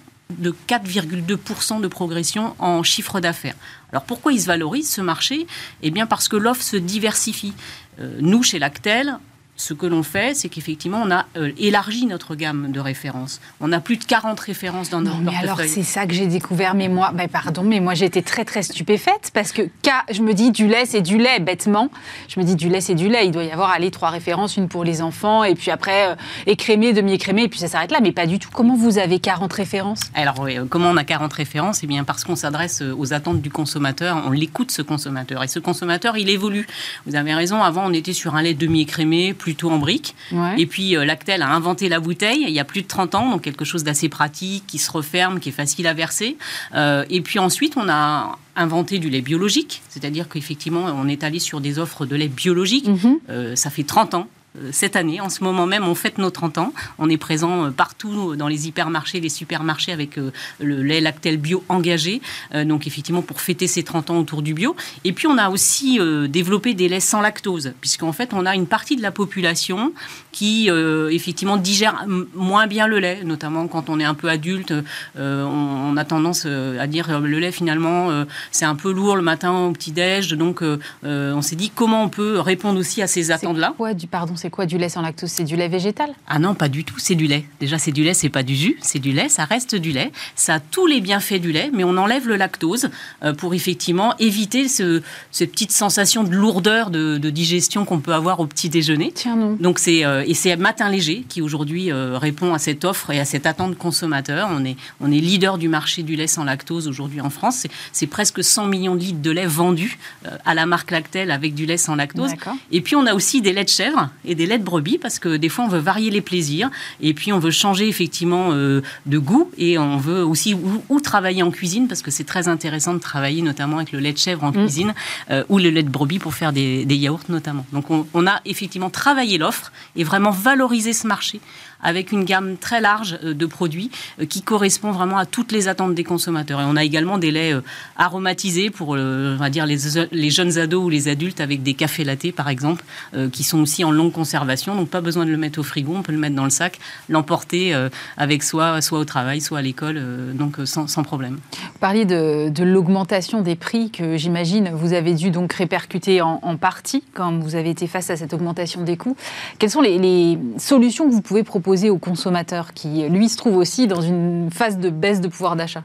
4,2% de progression en chiffre d'affaires. Alors pourquoi il se valorise ce marché? Eh bien parce que l'offre se diversifie. Euh, nous, chez Lactel, ce que l'on fait, c'est qu'effectivement, on a euh, élargi notre gamme de références. On a plus de 40 références dans notre portefeuille. alors, c'est ça que j'ai découvert. Mais moi, ben, pardon, mais moi, été très, très stupéfaite parce que je me dis, du lait, c'est du lait, bêtement. Je me dis, du lait, c'est du lait. Il doit y avoir, allez, trois références, une pour les enfants, et puis après, euh, écrémé, demi-écrémé, et puis ça s'arrête là. Mais pas du tout. Comment vous avez 40 références? Alors, oui, euh, comment on a 40 références? Eh bien, parce qu'on s'adresse aux attentes du consommateur, on l'écoute, ce consommateur. Et ce consommateur, il évolue. Vous avez raison, avant, on était sur un lait demi-écrémé, plutôt en brique. Et puis euh, Lactel a inventé la bouteille il y a plus de 30 ans, donc quelque chose d'assez pratique, qui se referme, qui est facile à verser. Euh, et puis ensuite, on a inventé du lait biologique, c'est-à-dire qu'effectivement, on est allé sur des offres de lait biologique. Mhm. Euh, ça fait 30 ans cette année. En ce moment même, on fête nos 30 ans. On est présent euh, partout dans les hypermarchés, les supermarchés avec euh, le lait Lactel bio engagé. Donc effectivement pour fêter ces 30 ans autour du bio. Et puis on a aussi développé des laits sans lactose, puisqu'en fait on a une partie de la population qui effectivement digère moins bien le lait, notamment quand on est un peu adulte. On a tendance à dire le lait finalement c'est un peu lourd le matin au petit-déj. Donc on s'est dit comment on peut répondre aussi à ces attentes-là. Du pardon, c'est quoi du lait sans lactose? C'est du lait végétal? Ah non, pas du tout, c'est du lait. Déjà, c'est du lait, c'est pas du jus, c'est du lait, ça reste du lait. Ça a tous les bienfaits du lait, mais on enlève le lactose euh, pour effectivement éviter ce, cette petite sensation de lourdeur de, digestion qu'on peut avoir au petit déjeuner. Tiens non. Donc c'est euh, et c'est Matin Léger qui aujourd'hui euh, répond à cette offre et à cette attente consommateur. On est on est leader du marché du lait sans lactose aujourd'hui en France. C'est presque 100 millions de litres de lait vendus à la marque Lactel avec du lait sans lactose. Et puis on a aussi des laits de chèvre et des laits de brebis parce que des fois on veut varier les plaisirs et puis on veut changer effectivement euh, de goût et on veut aussi ou, travailler en cuisine parce que c'est très intéressant de travailler notamment avec le lait de chèvre en mm. cuisine euh, ou le lait de brebis pour faire des, yaourts notamment. Donc on, on a effectivement travaillé l'offre et vraiment valorisé ce marché avec une gamme très large euh, de produits euh, qui correspond vraiment à toutes les attentes des consommateurs. Et on a également des laits euh, aromatisés pour, on va dire, les, jeunes ados ou les adultes avec des cafés lattés, par exemple, qui sont aussi en longue conservation. Donc, pas besoin de le mettre au frigo, on peut le mettre dans le sac, l'emporter avec soi, soit au travail, soit à l'école, donc sans, problème. Vous parliez de, l'augmentation des prix que j'imagine vous avez dû donc répercuter en, partie quand vous avez été face à cette augmentation des coûts. Quelles sont les solutions que vous pouvez proposer au consommateur qui, lui, se trouve aussi dans une phase de baisse de pouvoir d'achat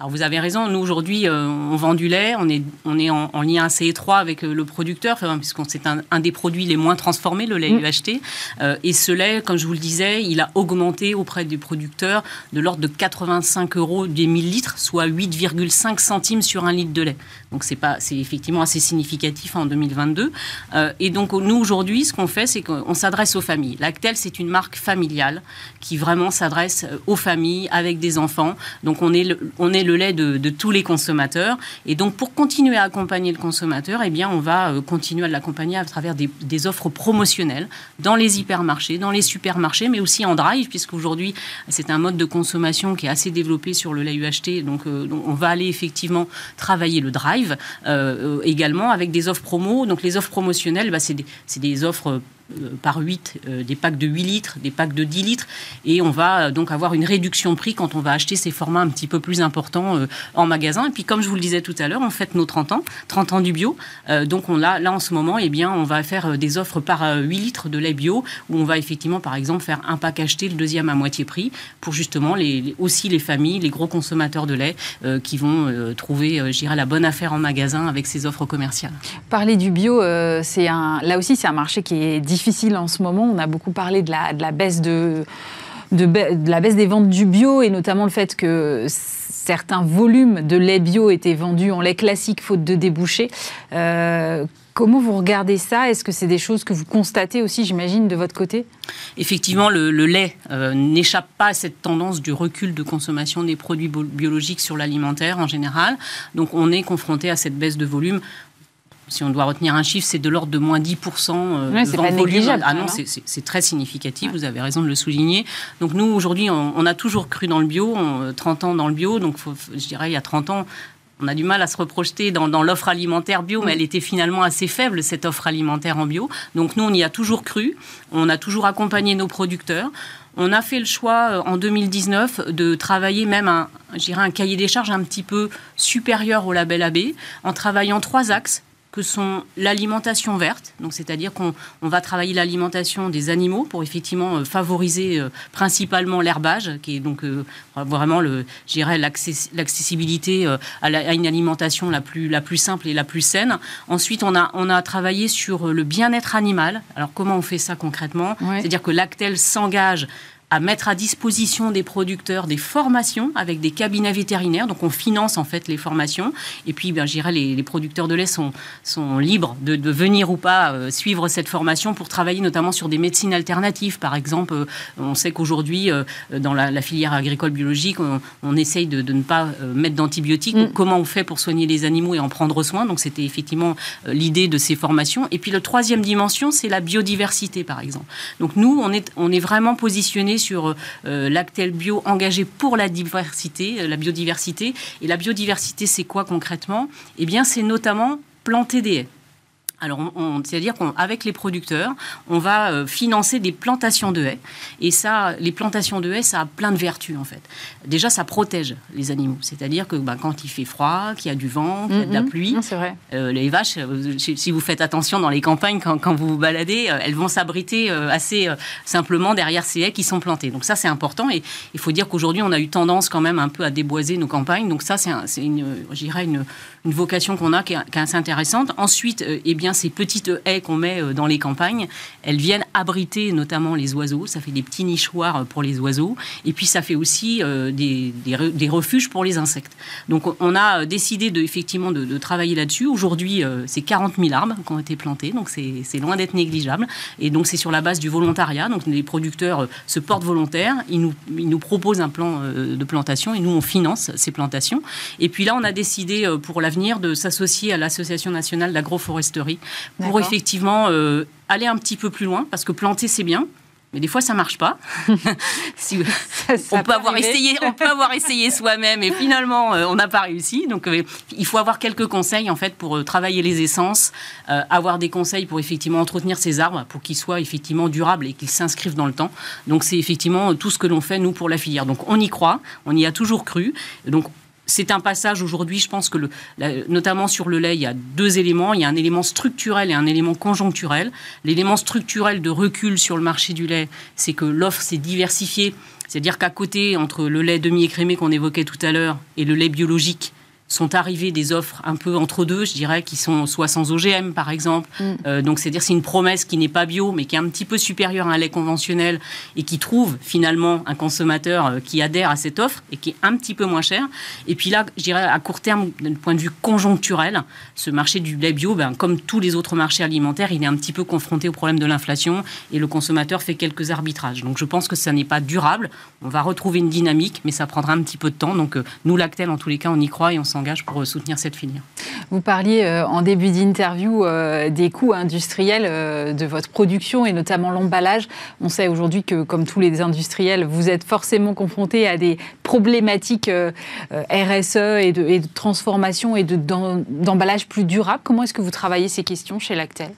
alors vous avez raison, nous aujourd'hui euh, on vend du lait, on est, on est en, lien assez étroit avec euh, le producteur, puisqu'on c'est un, un, des produits les moins transformés, le lait mmh. UHT. Euh, et ce lait, comme je vous le disais, il a augmenté auprès des producteurs de l'ordre de 85 euros des 1000 litres, soit 8,5 centimes sur un litre de lait. Donc c'est pas, c'est effectivement assez significatif en 2022. et donc nous aujourd'hui, ce qu'on fait, c'est qu'on s'adresse aux familles. Lactel, c'est une marque familiale qui vraiment s'adresse aux familles avec des enfants. Donc on est le, on est le lait de, tous les consommateurs. Et donc, pour continuer à accompagner le consommateur, eh bien, on va euh, continuer à l'accompagner à travers des, offres promotionnelles dans les hypermarchés, dans les supermarchés, mais aussi en drive, puisqu'aujourd'hui, c'est un mode de consommation qui est assez développé sur le lait UHT. Euh, donc on va aller effectivement travailler le drive euh, également avec des offres promo. Donc, les offres promotionnelles, bah, c'est des, des offres euh, par 8 euh, des packs de 8 litres, des packs de 10 litres, et on va euh, donc avoir une réduction de prix quand on va acheter ces formats un petit peu plus importants en magasin. Et puis comme je vous le disais tout à l'heure, on fête nos 30 ans, 30 ans du bio, donc on a, là en ce moment, eh bien, on va faire des offres par 8 litres de lait bio, où on va effectivement par exemple faire un pack acheté, le deuxième à moitié prix, pour justement aussi les familles, les gros consommateurs de lait qui vont trouver, je la bonne affaire en magasin avec ces offres commerciales. Parler du bio, c'est un, là aussi c'est un marché qui est difficile difficile en ce moment. On a beaucoup parlé de la, baisse des ventes du bio et notamment le fait que certains volumes de lait bio étaient vendus en lait classique faute de débouchés. Euh, comment vous regardez ça? Est-ce que c'est des choses que vous constatez aussi, j'imagine, de votre côté? Effectivement, le, lait euh, n'échappe pas à cette tendance du recul de consommation des produits biologiques sur l'alimentaire en général. Donc on est confronté à cette baisse de volume si on doit retenir un chiffre, c'est de l'ordre de moins 10% euh, c'est pas négligeable. Ah non, c'est très significatif, vous avez raison de le souligner. Donc nous, aujourd'hui, on, a toujours cru dans le bio, 30 ans dans le bio, donc je dirais il y a 30 ans, on a du mal à se reprojeter dans, l'offre alimentaire bio, mais elle était finalement assez faible, cette offre alimentaire en bio. Donc nous, on y a toujours cru, on a toujours accompagné nos producteurs. On a fait le choix euh, en 2019 de travailler même un, un cahier des charges un petit peu supérieur au label AB, en travaillant trois axes que sont l'alimentation verte, donc c'est-à-dire qu'on va travailler l'alimentation des animaux pour effectivement euh, favoriser euh, principalement l'herbage, qui est donc euh, vraiment le, l'accessibilité à, une alimentation la plus, la plus simple et la plus saine. Ensuite, on a, on a travaillé sur le bien-être animal. Alors comment on fait ça concrètement? C'est-à-dire que Lactel s'engage à mettre à disposition des producteurs des formations avec des cabinets vétérinaires. Donc on finance en fait les formations. Et puis, bien, je dirais, les, les producteurs de lait sont, sont libres de, de venir ou pas euh, suivre cette formation pour travailler notamment sur des médecines alternatives. Par exemple, euh, on sait qu'aujourd'hui, euh, dans la, filière agricole biologique, on, essaye de, de, ne pas mettre d'antibiotiques. Mm. Comment on fait pour soigner les animaux et en prendre soin? Donc c'était effectivement l'idée de ces formations. Et puis, la troisième dimension, c'est la biodiversité, par exemple. Donc nous, on est, on est vraiment positionné sur euh, l'Actel Bio engagé pour la diversité, euh, la biodiversité. Et la biodiversité, c'est quoi concrètement? Eh bien, c'est notamment planter des haies. Alors, c'est-à-dire qu'avec les producteurs, on va euh, financer des plantations de haies. Et ça, les plantations de haies, ça a plein de vertus, en fait. Déjà, ça protège les animaux. C'est-à-dire que ben, quand il fait froid, qu'il y a du vent, qu'il y a de la mm-hmm. pluie, vrai. Euh, les vaches, euh, si vous faites attention dans les campagnes, quand, quand vous vous baladez, elles vont s'abriter assez simplement derrière ces haies qui sont plantées. Donc ça, c'est important. Et il faut dire qu'aujourd'hui, on a eu tendance quand même un peu à déboiser nos campagnes. Donc ça, c'est, une, une, une vocation qu'on a qui est, assez intéressante. Ensuite, eh bien, ces petites haies qu'on met euh, dans les campagnes, elles viennent abriter notamment les oiseaux. Ça fait des petits nichoirs pour les oiseaux. Et puis, ça fait aussi euh, des, refuges pour les insectes. Donc, on a décidé de, effectivement de, travailler là-dessus. Aujourd'hui, euh, c'est 40 000 arbres qui ont été plantés. Donc, c'est loin d'être négligeable. Et donc, c'est sur la base du volontariat. Donc, les producteurs se portent volontaires. Ils nous, ils nous proposent un plan de plantation et nous, on finance ces plantations. Et puis là, on a décidé pour l'avenir de s'associer à l'Association nationale d'agroforesterie pour effectivement euh, aller un petit peu plus loin, parce que planter, c'est bien. Mais des fois, ça marche pas. on, peut avoir essayé, on peut avoir essayé soi-même et finalement, euh, on n'a pas réussi. Donc, euh, il faut avoir quelques conseils en fait pour travailler les essences, avoir des conseils pour effectivement entretenir ces arbres, pour qu'ils soient effectivement durables et qu'ils s'inscrivent dans le temps. Donc, c'est effectivement tout ce que l'on fait nous pour la filière. Donc, on y croit, on y a toujours cru. Donc, c'est un passage aujourd'hui, je pense que le, notamment sur le lait, il y a deux éléments. Il y a un élément structurel et un élément conjoncturel. L'élément structurel de recul sur le marché du lait, c'est que l'offre s'est diversifiée. C'est-à-dire qu'à côté, entre le lait demi-écrémé qu'on évoquait tout à l'heure et le lait biologique, sont arrivées des offres un peu entre deux, je dirais, qui sont soit sans OGM, par exemple. Mm. Euh, donc, c'est-à-dire c'est une promesse qui n'est pas bio, mais qui est un petit peu supérieure à un lait conventionnel et qui trouve finalement un consommateur euh, qui adhère à cette offre et qui est un petit peu moins cher. Et puis là, je dirais, à court terme, d'un point de vue conjoncturel, ce marché du lait bio, ben, comme tous les autres marchés alimentaires, il est un petit peu confronté au problème de l'inflation et le consommateur fait quelques arbitrages. Donc, je pense que ça n'est pas durable. On va retrouver une dynamique, mais ça prendra un petit peu de temps. Donc, euh, nous, Lactel, en tous les cas, on y croit et on s'en pour soutenir cette filière. Vous parliez euh, en début d'interview euh, des coûts industriels euh, de votre production et notamment l'emballage. On sait aujourd'hui que, comme tous les industriels, vous êtes forcément confrontés à des problématiques RSE et de, et de transformation et d'emballage plus durable. Comment est-ce que vous travaillez ces questions chez Lactel?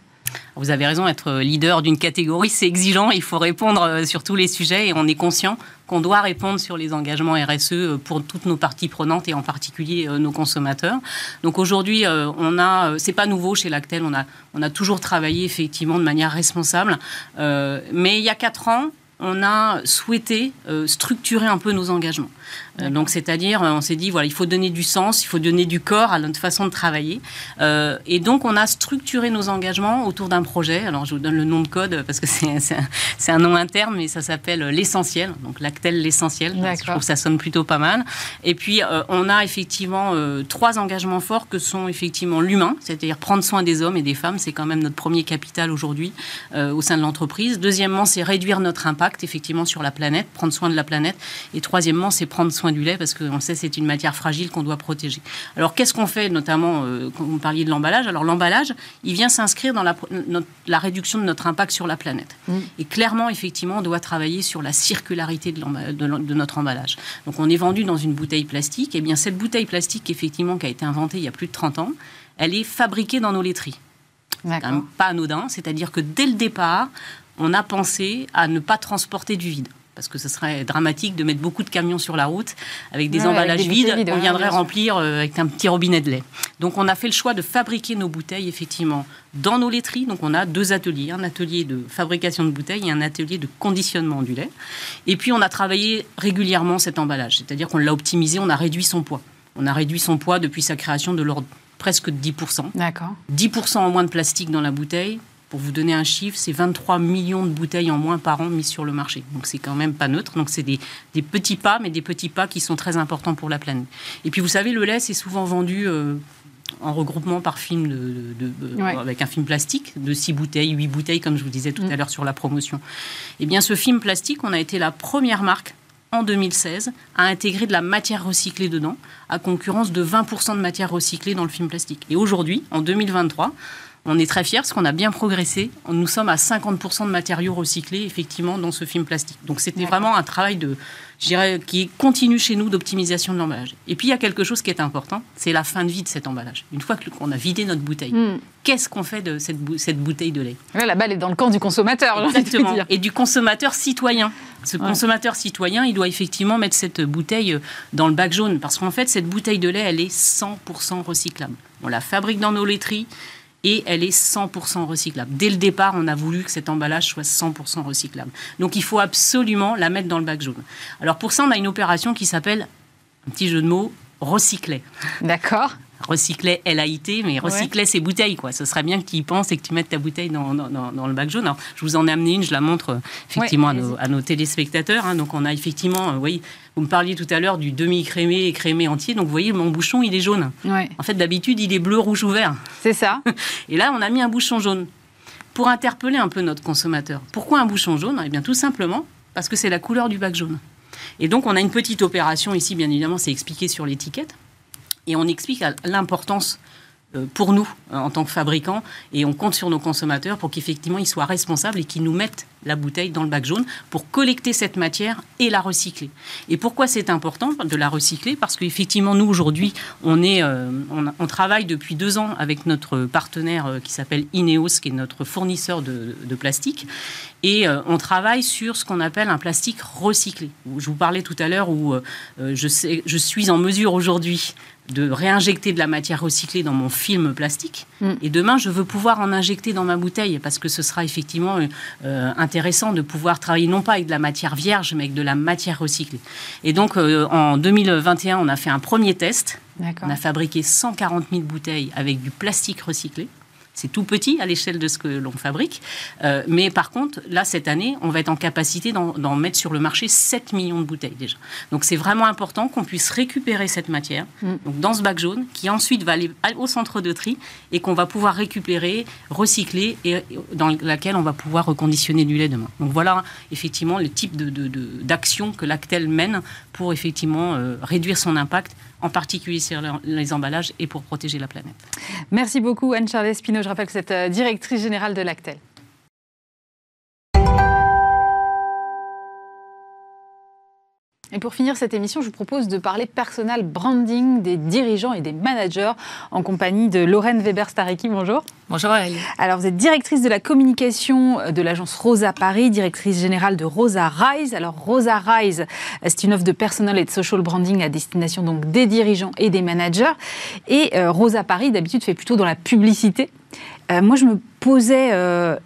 Vous avez raison, être leader d'une catégorie, c'est exigeant. Il faut répondre sur tous les sujets et on est conscient qu'on doit répondre sur les engagements RSE pour toutes nos parties prenantes et en particulier euh, nos consommateurs. Donc aujourd'hui, euh, on a, euh, c'est pas nouveau chez Lactel, on a, on a toujours travaillé effectivement de manière responsable. mais il y a quatre ans, on a souhaité structurer un peu nos engagements. Euh, donc, c'est-à-dire, euh, on s'est dit, voilà, il faut donner du sens, il faut donner du corps à notre façon de travailler. Euh, et donc, on a structuré nos engagements autour d'un projet. Alors, je vous donne le nom de code parce que c'est un, nom interne, mais ça s'appelle l'essentiel. Donc, l'actel l'essentiel. Je trouve que ça sonne plutôt pas mal. Et puis, on a effectivement trois engagements forts que sont effectivement l'humain, c'est-à-dire prendre soin des hommes et des femmes. C'est quand même notre premier capital aujourd'hui au sein de l'entreprise. Deuxièmement, c'est réduire notre impact effectivement sur la planète, prendre soin de la planète. Et troisièmement, c'est prendre soin du lait parce qu'on sait c'est une matière fragile qu'on doit protéger. Alors qu'est-ce qu'on fait notamment euh, quand vous parliez de l'emballage? Alors l'emballage, il vient s'inscrire dans la, la, réduction de notre impact sur la planète. Mm. Et clairement, effectivement, on doit travailler sur la circularité de, de, notre emballage. Donc on est vendu dans une bouteille plastique. Et eh bien cette bouteille plastique, effectivement, qui a été inventée il y a plus de 30 ans, elle est fabriquée dans nos laiteries. Pas anodin, c'est-à-dire que dès le départ, on a pensé à ne pas transporter du vide parce que ce serait dramatique de mettre beaucoup de camions sur la route avec des emballages vides, on viendrait remplir euh, avec un petit robinet de lait. Donc on a fait le choix de fabriquer nos bouteilles effectivement dans nos laiteries. Donc on a deux ateliers, un atelier de fabrication de bouteilles et un atelier de conditionnement du lait. Et puis on a travaillé régulièrement cet emballage, c'est-à-dire qu'on l'a optimisé, on a réduit son poids. On a réduit son poids depuis sa création de l'ordre presque de 10%. D'accord. 10% en moins de plastique dans la bouteille. Pour vous donner un chiffre, c'est 23 millions de bouteilles en moins par an mises sur le marché. Donc c'est quand même pas neutre. Donc c'est des, des, petits pas, mais des petits pas qui sont très importants pour la planète. Et puis vous savez, le lait, c'est souvent vendu euh, en regroupement par film de, de, de, Ouais. avec un film plastique de 6 bouteilles, 8 bouteilles, comme je vous disais tout Mm. à l'heure sur la promotion. Eh bien, ce film plastique, on a été la première marque en 2016 à intégrer de la matière recyclée dedans, à concurrence de 20% de matière recyclée dans le film plastique. Et aujourd'hui, en 2023, on est très fiers parce qu'on a bien progressé. Nous sommes à 50% de matériaux recyclés, effectivement, dans ce film plastique. Donc c'était vraiment un travail de, qui continue chez nous d'optimisation de l'emballage. Et puis il y a quelque chose qui est important, c'est la fin de vie de cet emballage. Une fois qu'on a vidé notre bouteille, Hmm. qu'est-ce qu'on fait de cette, bou- cette bouteille de lait? Là, la balle est dans le camp du consommateur, Exactement. dire. Et du consommateur citoyen. Ce Ouais. consommateur citoyen, il doit effectivement mettre cette bouteille euh, dans le bac jaune. Parce qu'en fait, cette bouteille de lait, elle est 100% recyclable. On la fabrique dans nos laiteries et elle est 100% recyclable. Dès le départ, on a voulu que cet emballage soit 100% recyclable. Donc il faut absolument la mettre dans le bac jaune. Alors pour ça, on a une opération qui s'appelle, un petit jeu de mots, recycler D'accord. Recycler LAIT, mais recycler ses bouteilles. Quoi. Ce serait bien que tu y penses et que tu mettes ta bouteille dans, dans- dans- dans le bac jaune. Alors, je vous en ai amené une, je la montre euh, effectivement Ouais, à, nos, à nos téléspectateurs. hein. Donc on a effectivement, euh, vous me parliez tout à l'heure du demi-crémé et crémé entier. Donc vous voyez, mon bouchon, il est jaune. Ouais, En fait, d'habitude, il est bleu, rouge ou vert. c'est ça. Et là, on a mis un bouchon jaune pour interpeller un peu notre consommateur. Pourquoi un bouchon jaune? Eh bien, tout simplement parce que c'est la couleur du bac jaune. Et donc, on a une petite opération ici, bien évidemment, c'est expliqué sur l'étiquette. Et on explique l'importance euh, pour nous, euh, en tant que fabricants, et on compte sur nos consommateurs pour qu'effectivement ils soient responsables et qu'ils nous mettent la bouteille dans le bac jaune pour collecter cette matière et la recycler. Et pourquoi c'est important de la recycler? Parce qu'effectivement, nous, aujourd'hui, on, est, euh, on, on travaille depuis deux ans avec notre partenaire euh, qui s'appelle Ineos, qui est notre fournisseur de, de plastique. Et euh, on travaille sur ce qu'on appelle un plastique recyclé. Je vous parlais tout à l'heure où euh, je, sais, je suis en mesure aujourd'hui de réinjecter de la matière recyclée dans mon film plastique. Mm. Et demain, je veux pouvoir en injecter dans ma bouteille parce que ce sera effectivement euh, intéressant de pouvoir travailler non pas avec de la matière vierge, mais avec de la matière recyclée. Et donc, euh, en 2021, on a fait un premier test. On a fabriqué 140 000 bouteilles avec du plastique recyclé. C'est tout petit à l'échelle de ce que l'on fabrique. Euh, mais par contre, là, cette année, on va être en capacité d'en mettre sur le marché 7 millions de bouteilles déjà. Donc c'est vraiment important qu'on puisse récupérer cette matière Mm. donc dans ce bac jaune qui ensuite va aller au centre de tri et qu'on va pouvoir récupérer, recycler et dans laquelle on va pouvoir reconditionner du lait demain. Donc voilà effectivement le type de- de- de- d'action que Lactel mène pour effectivement euh, réduire son impact, en particulier sur les- emballages et pour protéger la planète. Merci beaucoup Anne-Charles Espino. Je rappelle que vous êtes euh, directrice générale de Lactel. Et pour finir cette émission, je vous propose de parler personal branding des dirigeants et des managers en compagnie de Lorraine Weber-Stareki. Bonjour. Bonjour Aurélie. Alors, vous êtes directrice de la communication de l'agence Rosa Paris, directrice générale de Rosa Rise. Alors, Rosa Rise, c'est une offre de personal et de social branding à destination donc des dirigeants et des managers. Et euh, Rosa Paris, d'habitude, fait plutôt dans la publicité. Euh, moi, je me posais euh,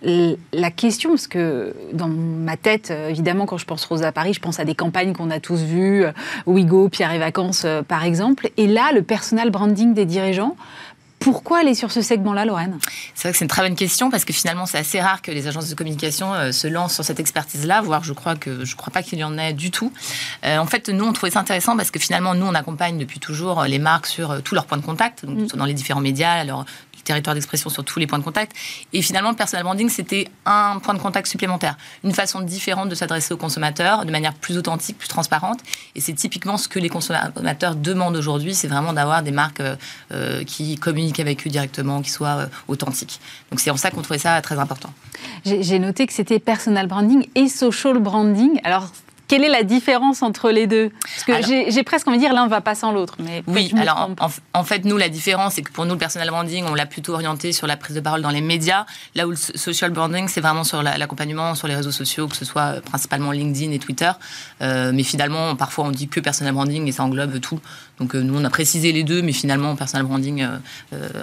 la question, parce que dans ma tête, euh, évidemment, quand je pense Rosa Paris, je pense à des campagnes qu'on a tous vues, Ouigo, Pierre et Vacances, par exemple. Et là, le personal branding des dirigeants, pourquoi aller sur ce segment-là, Lorraine? C'est vrai que c'est une très bonne question parce que finalement c'est assez rare que les agences de communication euh, se lancent sur cette expertise-là, voire je crois que je crois pas qu'il y en ait du tout. Euh, en fait, nous on trouvait ça intéressant parce que finalement nous on accompagne depuis toujours les marques sur euh, tous leurs points de contact, donc Mm. dans les différents médias, leur territoire d'expression sur tous les points de contact. Et finalement, le personal branding, c'était un point de contact supplémentaire, une façon différente de s'adresser aux consommateurs, de manière plus authentique, plus transparente. Et c'est typiquement ce que les consommateurs demandent aujourd'hui, c'est vraiment d'avoir des marques euh, euh, qui communiquent avec eux directement, qui soient euh, authentiques. Donc c'est en ça qu'on trouvait ça très important. J'ai noté que c'était personal branding et social branding. Alors, quelle est la différence entre les deux? Parce que j'ai presque envie de dire l'un va pas sans l'autre. Mais Oui, alors en, en fait, nous, la différence, c'est que pour nous, le personal branding, on l'a plutôt orienté sur la prise de parole dans les médias, là où le so- social branding, c'est vraiment sur la- l'accompagnement sur les réseaux sociaux, que ce soit euh, principalement LinkedIn et Twitter. Euh, mais finalement, parfois, on dit que personal branding et ça englobe tout. Donc nous, on a précisé les deux, mais finalement, personal branding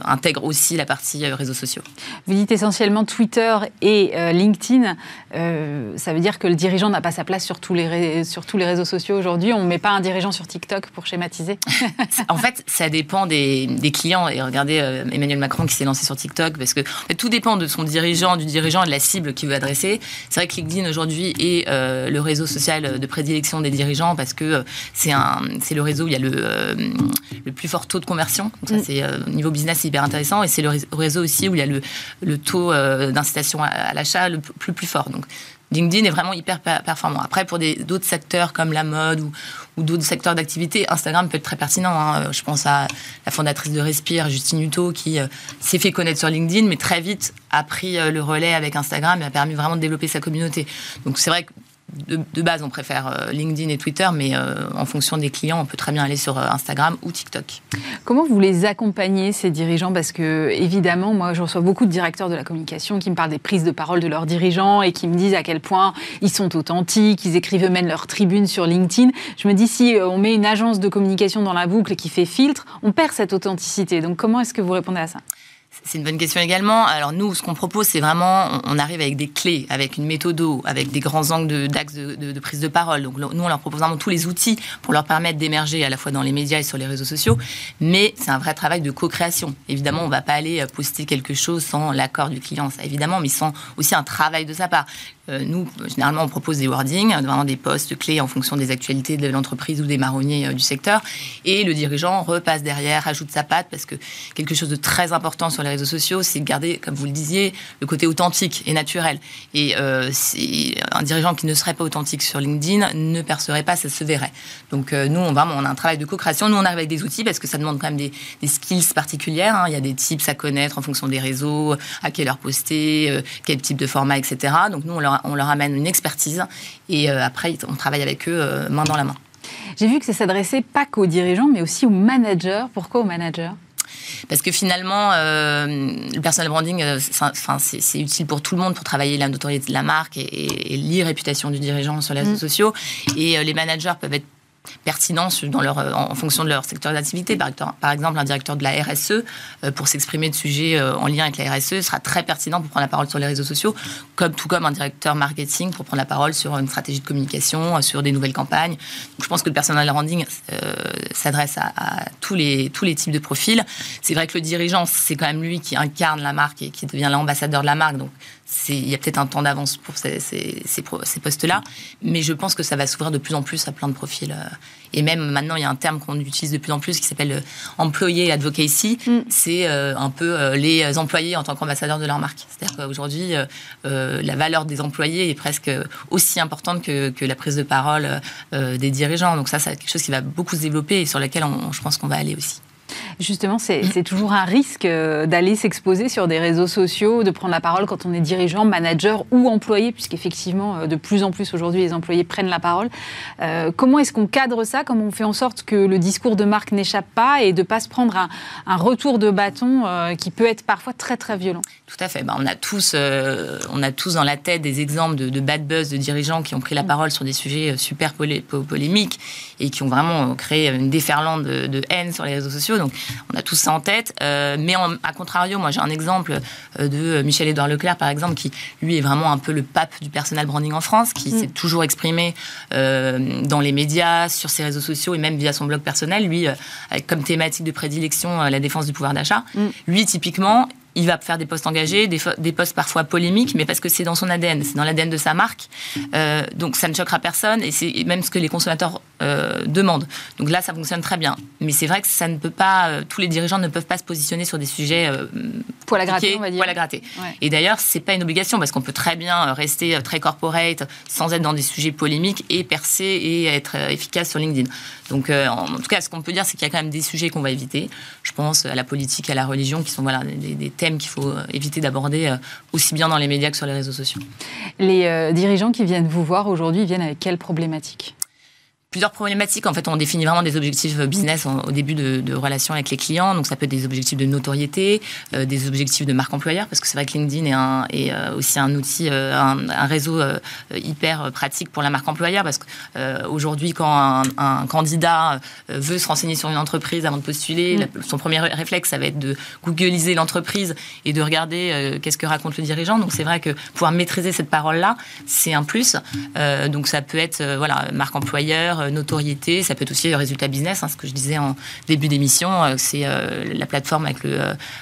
intègre aussi la partie réseaux sociaux. Vous dites essentiellement Twitter et LinkedIn. ça veut dire que le dirigeant n'a pas sa place sur tous les, sur tous les réseaux sociaux aujourd'hui. On ne met pas un dirigeant sur TikTok pour schématiser En fait, ça dépend des, clients. Et regardez Emmanuel Macron qui s'est lancé sur TikTok, parce que tout dépend de son dirigeant, du dirigeant et de la cible qu'il veut adresser. C'est vrai que LinkedIn aujourd'hui est le réseau social de prédilection des dirigeants parce que c'est le réseau où il y a le, le plus fort taux de conversion. Donc ça, mm. c'est au niveau business, c'est hyper intéressant. Et c'est le réseau aussi où il y a le, le taux d'incitation à, l'achat le plus, plus fort. Donc LinkedIn est vraiment hyper performant. Après, pour d'autres secteurs comme la mode ou, ou d'autres secteurs d'activité, Instagram peut être très pertinent. Hein. Je pense à la fondatrice de Respire, Justine Hutto, qui euh, s'est fait connaître sur LinkedIn, mais très vite a pris euh, le relais avec Instagram et a permis vraiment de développer sa communauté. Donc c'est vrai que de, base, on préfère euh, LinkedIn et Twitter, mais euh, en fonction des clients, on peut très bien aller sur euh, Instagram ou TikTok. Comment vous les accompagnez, ces dirigeants? Parce que, évidemment, moi, je reçois beaucoup de directeurs de la communication qui me parlent des prises de parole de leurs dirigeants et qui me disent à quel point ils sont authentiques, ils écrivent eux-mêmes leur tribune sur LinkedIn. Je me dis, si on met une agence de communication dans la boucle qui fait filtre, on perd cette authenticité. Donc, comment est-ce que vous répondez à ça? C'est une bonne question également. Alors nous, ce qu'on propose, c'est vraiment, on arrive avec des clés, avec une méthode, avec des grands angles d'axes de, prise de parole. Donc nous, on leur propose vraiment tous les outils pour leur permettre d'émerger à la fois dans les médias et sur les réseaux sociaux. Mais c'est un vrai travail de co-création. Évidemment, on ne va pas aller poster quelque chose sans l'accord du client, évidemment, mais sans aussi un travail de sa part. Euh, nous, généralement, on propose des wordings, vraiment des postes clés en fonction des actualités de l'entreprise ou des marronniers euh, du secteur. Et le dirigeant repasse derrière, ajoute sa patte, parce que quelque chose de très important sur les réseaux sociaux, c'est de garder, comme vous le disiez, le côté authentique et naturel. Et euh, un dirigeant qui ne serait pas authentique sur LinkedIn ne percerait pas, ça se verrait. Donc nous, on, vraiment, on a un travail de co-création. Nous, on arrive avec des outils, parce que ça demande quand même des, skills particulières. Hein. Il y a des tips à connaître en fonction des réseaux, à quelle heure poster, quel type de format, etc. Donc nous, on leur on leur amène une expertise et euh, après, on travaille avec eux euh, main dans la main. J'ai vu que ça s'adressait pas qu'aux dirigeants, mais aussi aux managers. Pourquoi aux managers? Parce que finalement, euh, le personal branding, c'est utile pour tout le monde pour travailler la notoriété de la marque et, l'irréputation du dirigeant sur les réseaux mm. sociaux. Et les managers peuvent être pertinence dans leur, en fonction de leur secteur d'activité. Par, exemple, un directeur de la RSE, euh, pour s'exprimer de sujets euh, en lien avec la RSE, sera très pertinent pour prendre la parole sur les réseaux sociaux, comme, tout comme un directeur marketing pour prendre la parole sur une stratégie de communication, euh, sur des nouvelles campagnes. Je pense que le personal branding s'adresse à, à, tous, les, tous les types de profils. C'est vrai que le dirigeant, c'est quand même lui qui incarne la marque et qui devient l'ambassadeur de la marque. Donc, il y a peut-être un temps d'avance pour ces, ces, postes-là, mais je pense que ça va s'ouvrir de plus en plus à plein de profils. Euh. Et même maintenant, il y a un terme qu'on utilise de plus en plus qui s'appelle euh, employé advocacy. Mm. C'est euh, un peu les employés en tant qu'ambassadeurs de leur marque. C'est-à-dire qu'aujourd'hui, la valeur des employés est presque aussi importante que, que la prise de parole des dirigeants. Donc ça, c'est quelque chose qui va beaucoup se développer et sur lequel je pense qu'on va aller aussi. Justement, c'est toujours un risque euh, d'aller s'exposer sur des réseaux sociaux, de prendre la parole quand on est dirigeant, manager ou employé, puisqu'effectivement, euh, de plus en plus aujourd'hui, les employés prennent la parole. Euh, comment est-ce qu'on cadre ça? Comment on fait en sorte que le discours de marque n'échappe pas et de ne pas se prendre un, retour de bâton qui peut être parfois très très violent? Tout à fait. Ben, on, a tous, on a tous dans la tête des exemples de, bad buzz de dirigeants qui ont pris la mm. parole sur des sujets super polémiques et qui ont vraiment créé une déferlante de, de haine sur les réseaux sociaux. Donc, on a tous ça en tête. Euh, mais à contrario, moi, j'ai un exemple euh, de Michel-Édouard Leclerc, par exemple, qui, lui, est vraiment un peu le pape du personal branding en France, qui mm. s'est toujours exprimé euh, dans les médias, sur ses réseaux sociaux et même via son blog personnel. Lui, avec comme thématique de prédilection la défense du pouvoir d'achat. Mm. Lui, typiquement, il va faire des postes engagés, des, des, postes parfois polémiques, mais parce que c'est dans son ADN, c'est dans l'ADN de sa marque. Euh, donc ça ne choquera personne et c'est même ce que les consommateurs euh, demandent. Donc là, ça fonctionne très bien. Mais c'est vrai que ça ne peut pas, euh, tous les dirigeants ne peuvent pas se positionner sur des sujets pour la gratter, on va dire. Gratter. Et d'ailleurs, c'est pas une obligation parce qu'on peut très bien rester très corporate sans être dans des sujets polémiques et percer et être efficace sur LinkedIn. Donc en tout cas, ce qu'on peut dire, c'est qu'il y a quand même des sujets qu'on va éviter. Je pense à la politique, à la religion, qui sont voilà des, des qu'il faut euh, éviter d'aborder euh, aussi bien dans les médias que sur les réseaux sociaux. Les euh, dirigeants qui viennent vous voir aujourd'hui viennent avec quelles problématiques? Plusieurs problématiques. En fait, on définit vraiment des objectifs business au début de, de relation avec les clients. Donc, ça peut être des objectifs de notoriété, euh, des objectifs de marque employeur, parce que c'est vrai que LinkedIn est, un, est euh, aussi un outil, euh, un, réseau hyper pratique pour la marque employeur, parce qu'aujourd'hui, quand un, un, candidat veut se renseigner sur une entreprise avant de postuler, mm. son premier réflexe, ça va être de googliser l'entreprise et de regarder qu'est-ce que raconte le dirigeant. Donc, c'est vrai que pouvoir maîtriser cette parole-là, c'est un plus. donc, ça peut être, voilà, marque employeur, euh, notoriété, ça peut être aussi le résultat business. Hein, ce que je disais en début d'émission, euh, c'est euh, la plateforme avec le,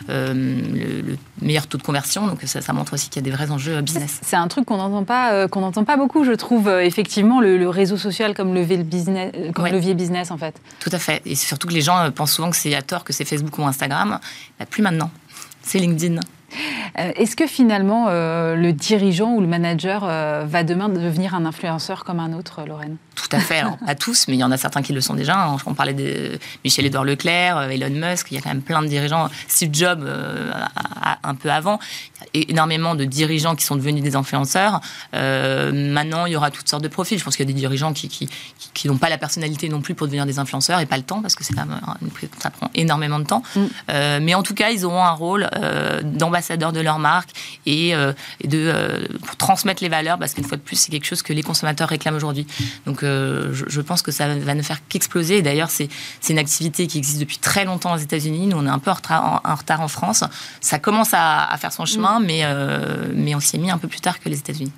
le, meilleur taux de conversion. Donc ça, ça montre aussi qu'il y a des vrais enjeux business. C'est un truc qu'on n'entend pas, qu'on n'entend pas beaucoup, je trouve. effectivement, le, réseau social comme levier business, comme levier business en fait. Tout à fait. Et surtout que les gens pensent souvent que c'est à tort que c'est Facebook ou Instagram. Bah, plus maintenant. C'est LinkedIn. Est-ce que finalement le dirigeant ou le manager va demain devenir un influenceur comme un autre, Lorraine? Tout à fait, alors pas tous, mais il y en a certains qui le sont déjà. Hein. On parlait de Michel-Édouard Leclerc, euh, Elon Musk, il y a quand même plein de dirigeants. Steve Jobs, euh, un peu avant, il y a énormément de dirigeants qui sont devenus des influenceurs. Euh, maintenant, il y aura toutes sortes de profils. Je pense qu'il y a des dirigeants qui, qui, qui, n'ont pas la personnalité non plus pour devenir des influenceurs et pas le temps, parce que ça prend énormément de temps. Mm. mais en tout cas, ils auront un rôle d'ambassadeur de leur marque et, de pour transmettre les valeurs, parce qu'une fois de plus, c'est quelque chose que les consommateurs réclament aujourd'hui. Donc, je, pense que ça va ne faire qu'exploser. D'ailleurs, c'est une activité qui existe depuis très longtemps aux États-Unis. Nous, on est un peu en retard en, France. Ça commence à, faire son chemin, mm. mais, euh, mais on s'y est mis un peu plus tard que les États-Unis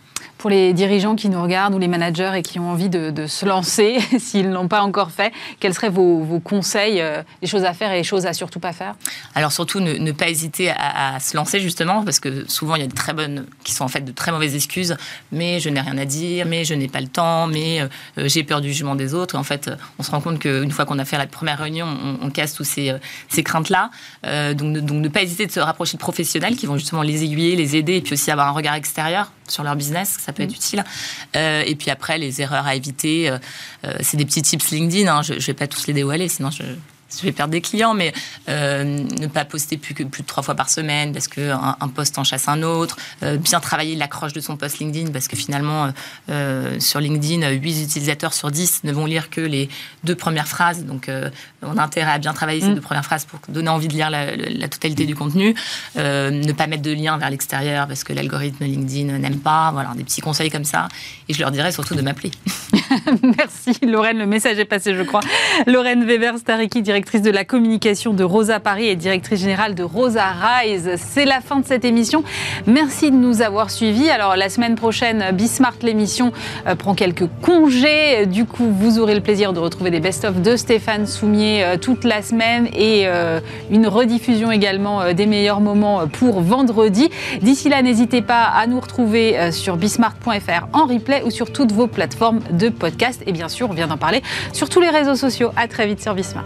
pour les dirigeants qui nous regardent ou les managers et qui ont envie de, se lancer, s'ils ne l'ont pas encore fait, quels seraient vos, conseils, euh, les choses à faire et les choses à surtout pas faire? Alors surtout, ne, pas hésiter à, se lancer justement, parce que souvent il y a de très bonnes, qui sont en fait de très mauvaises excuses, mais je n'ai rien à dire, mais je n'ai pas le temps, mais euh, euh, j'ai peur du jugement des autres. En fait, on se rend compte qu'une fois qu'on a fait la première réunion, on, casse tous ces, ces craintes-là. donc ne pas hésiter de se rapprocher de professionnels qui vont justement les aiguiller, les aider, et puis aussi avoir un regard extérieur sur leur business, ça peut être mm. utile. Euh, et puis après, les erreurs à éviter, euh, euh, c'est des petits tips LinkedIn. Hein. je ne vais pas tous les dévoiler, sinon je, je vais perdre des clients, mais euh, ne pas poster plus que plus de trois fois par semaine parce qu'un un post en chasse un autre. Euh, bien travailler l'accroche de son post LinkedIn parce que finalement, euh, sur LinkedIn, 8 utilisateurs sur 10 ne vont lire que les deux premières phrases. Donc, on a intérêt à bien travailler ces mm. deux premières phrases pour donner envie de lire la, la totalité du contenu. ne pas mettre de lien vers l'extérieur parce que l'algorithme LinkedIn n'aime pas. Voilà, des petits conseils comme ça. Et je leur dirais surtout de m'appeler. Merci Lorraine, le message est passé, je crois. Lorraine Weber-Stariki, directrice directrice de la communication de Rosa Paris et directrice générale de Rosa Rise. C'est la fin de cette émission. Merci de nous avoir suivis. Alors la semaine prochaine, Bismart l'émission euh, prend quelques congés. Du coup, vous aurez le plaisir de retrouver des best-of de Stéphane Soumier euh, toute la semaine et euh, une rediffusion également des meilleurs moments pour vendredi. D'ici là, n'hésitez pas à nous retrouver sur bismart.fr en replay ou sur toutes vos plateformes de podcast. Et bien sûr, on vient d'en parler sur tous les réseaux sociaux. À très vite sur Bismart.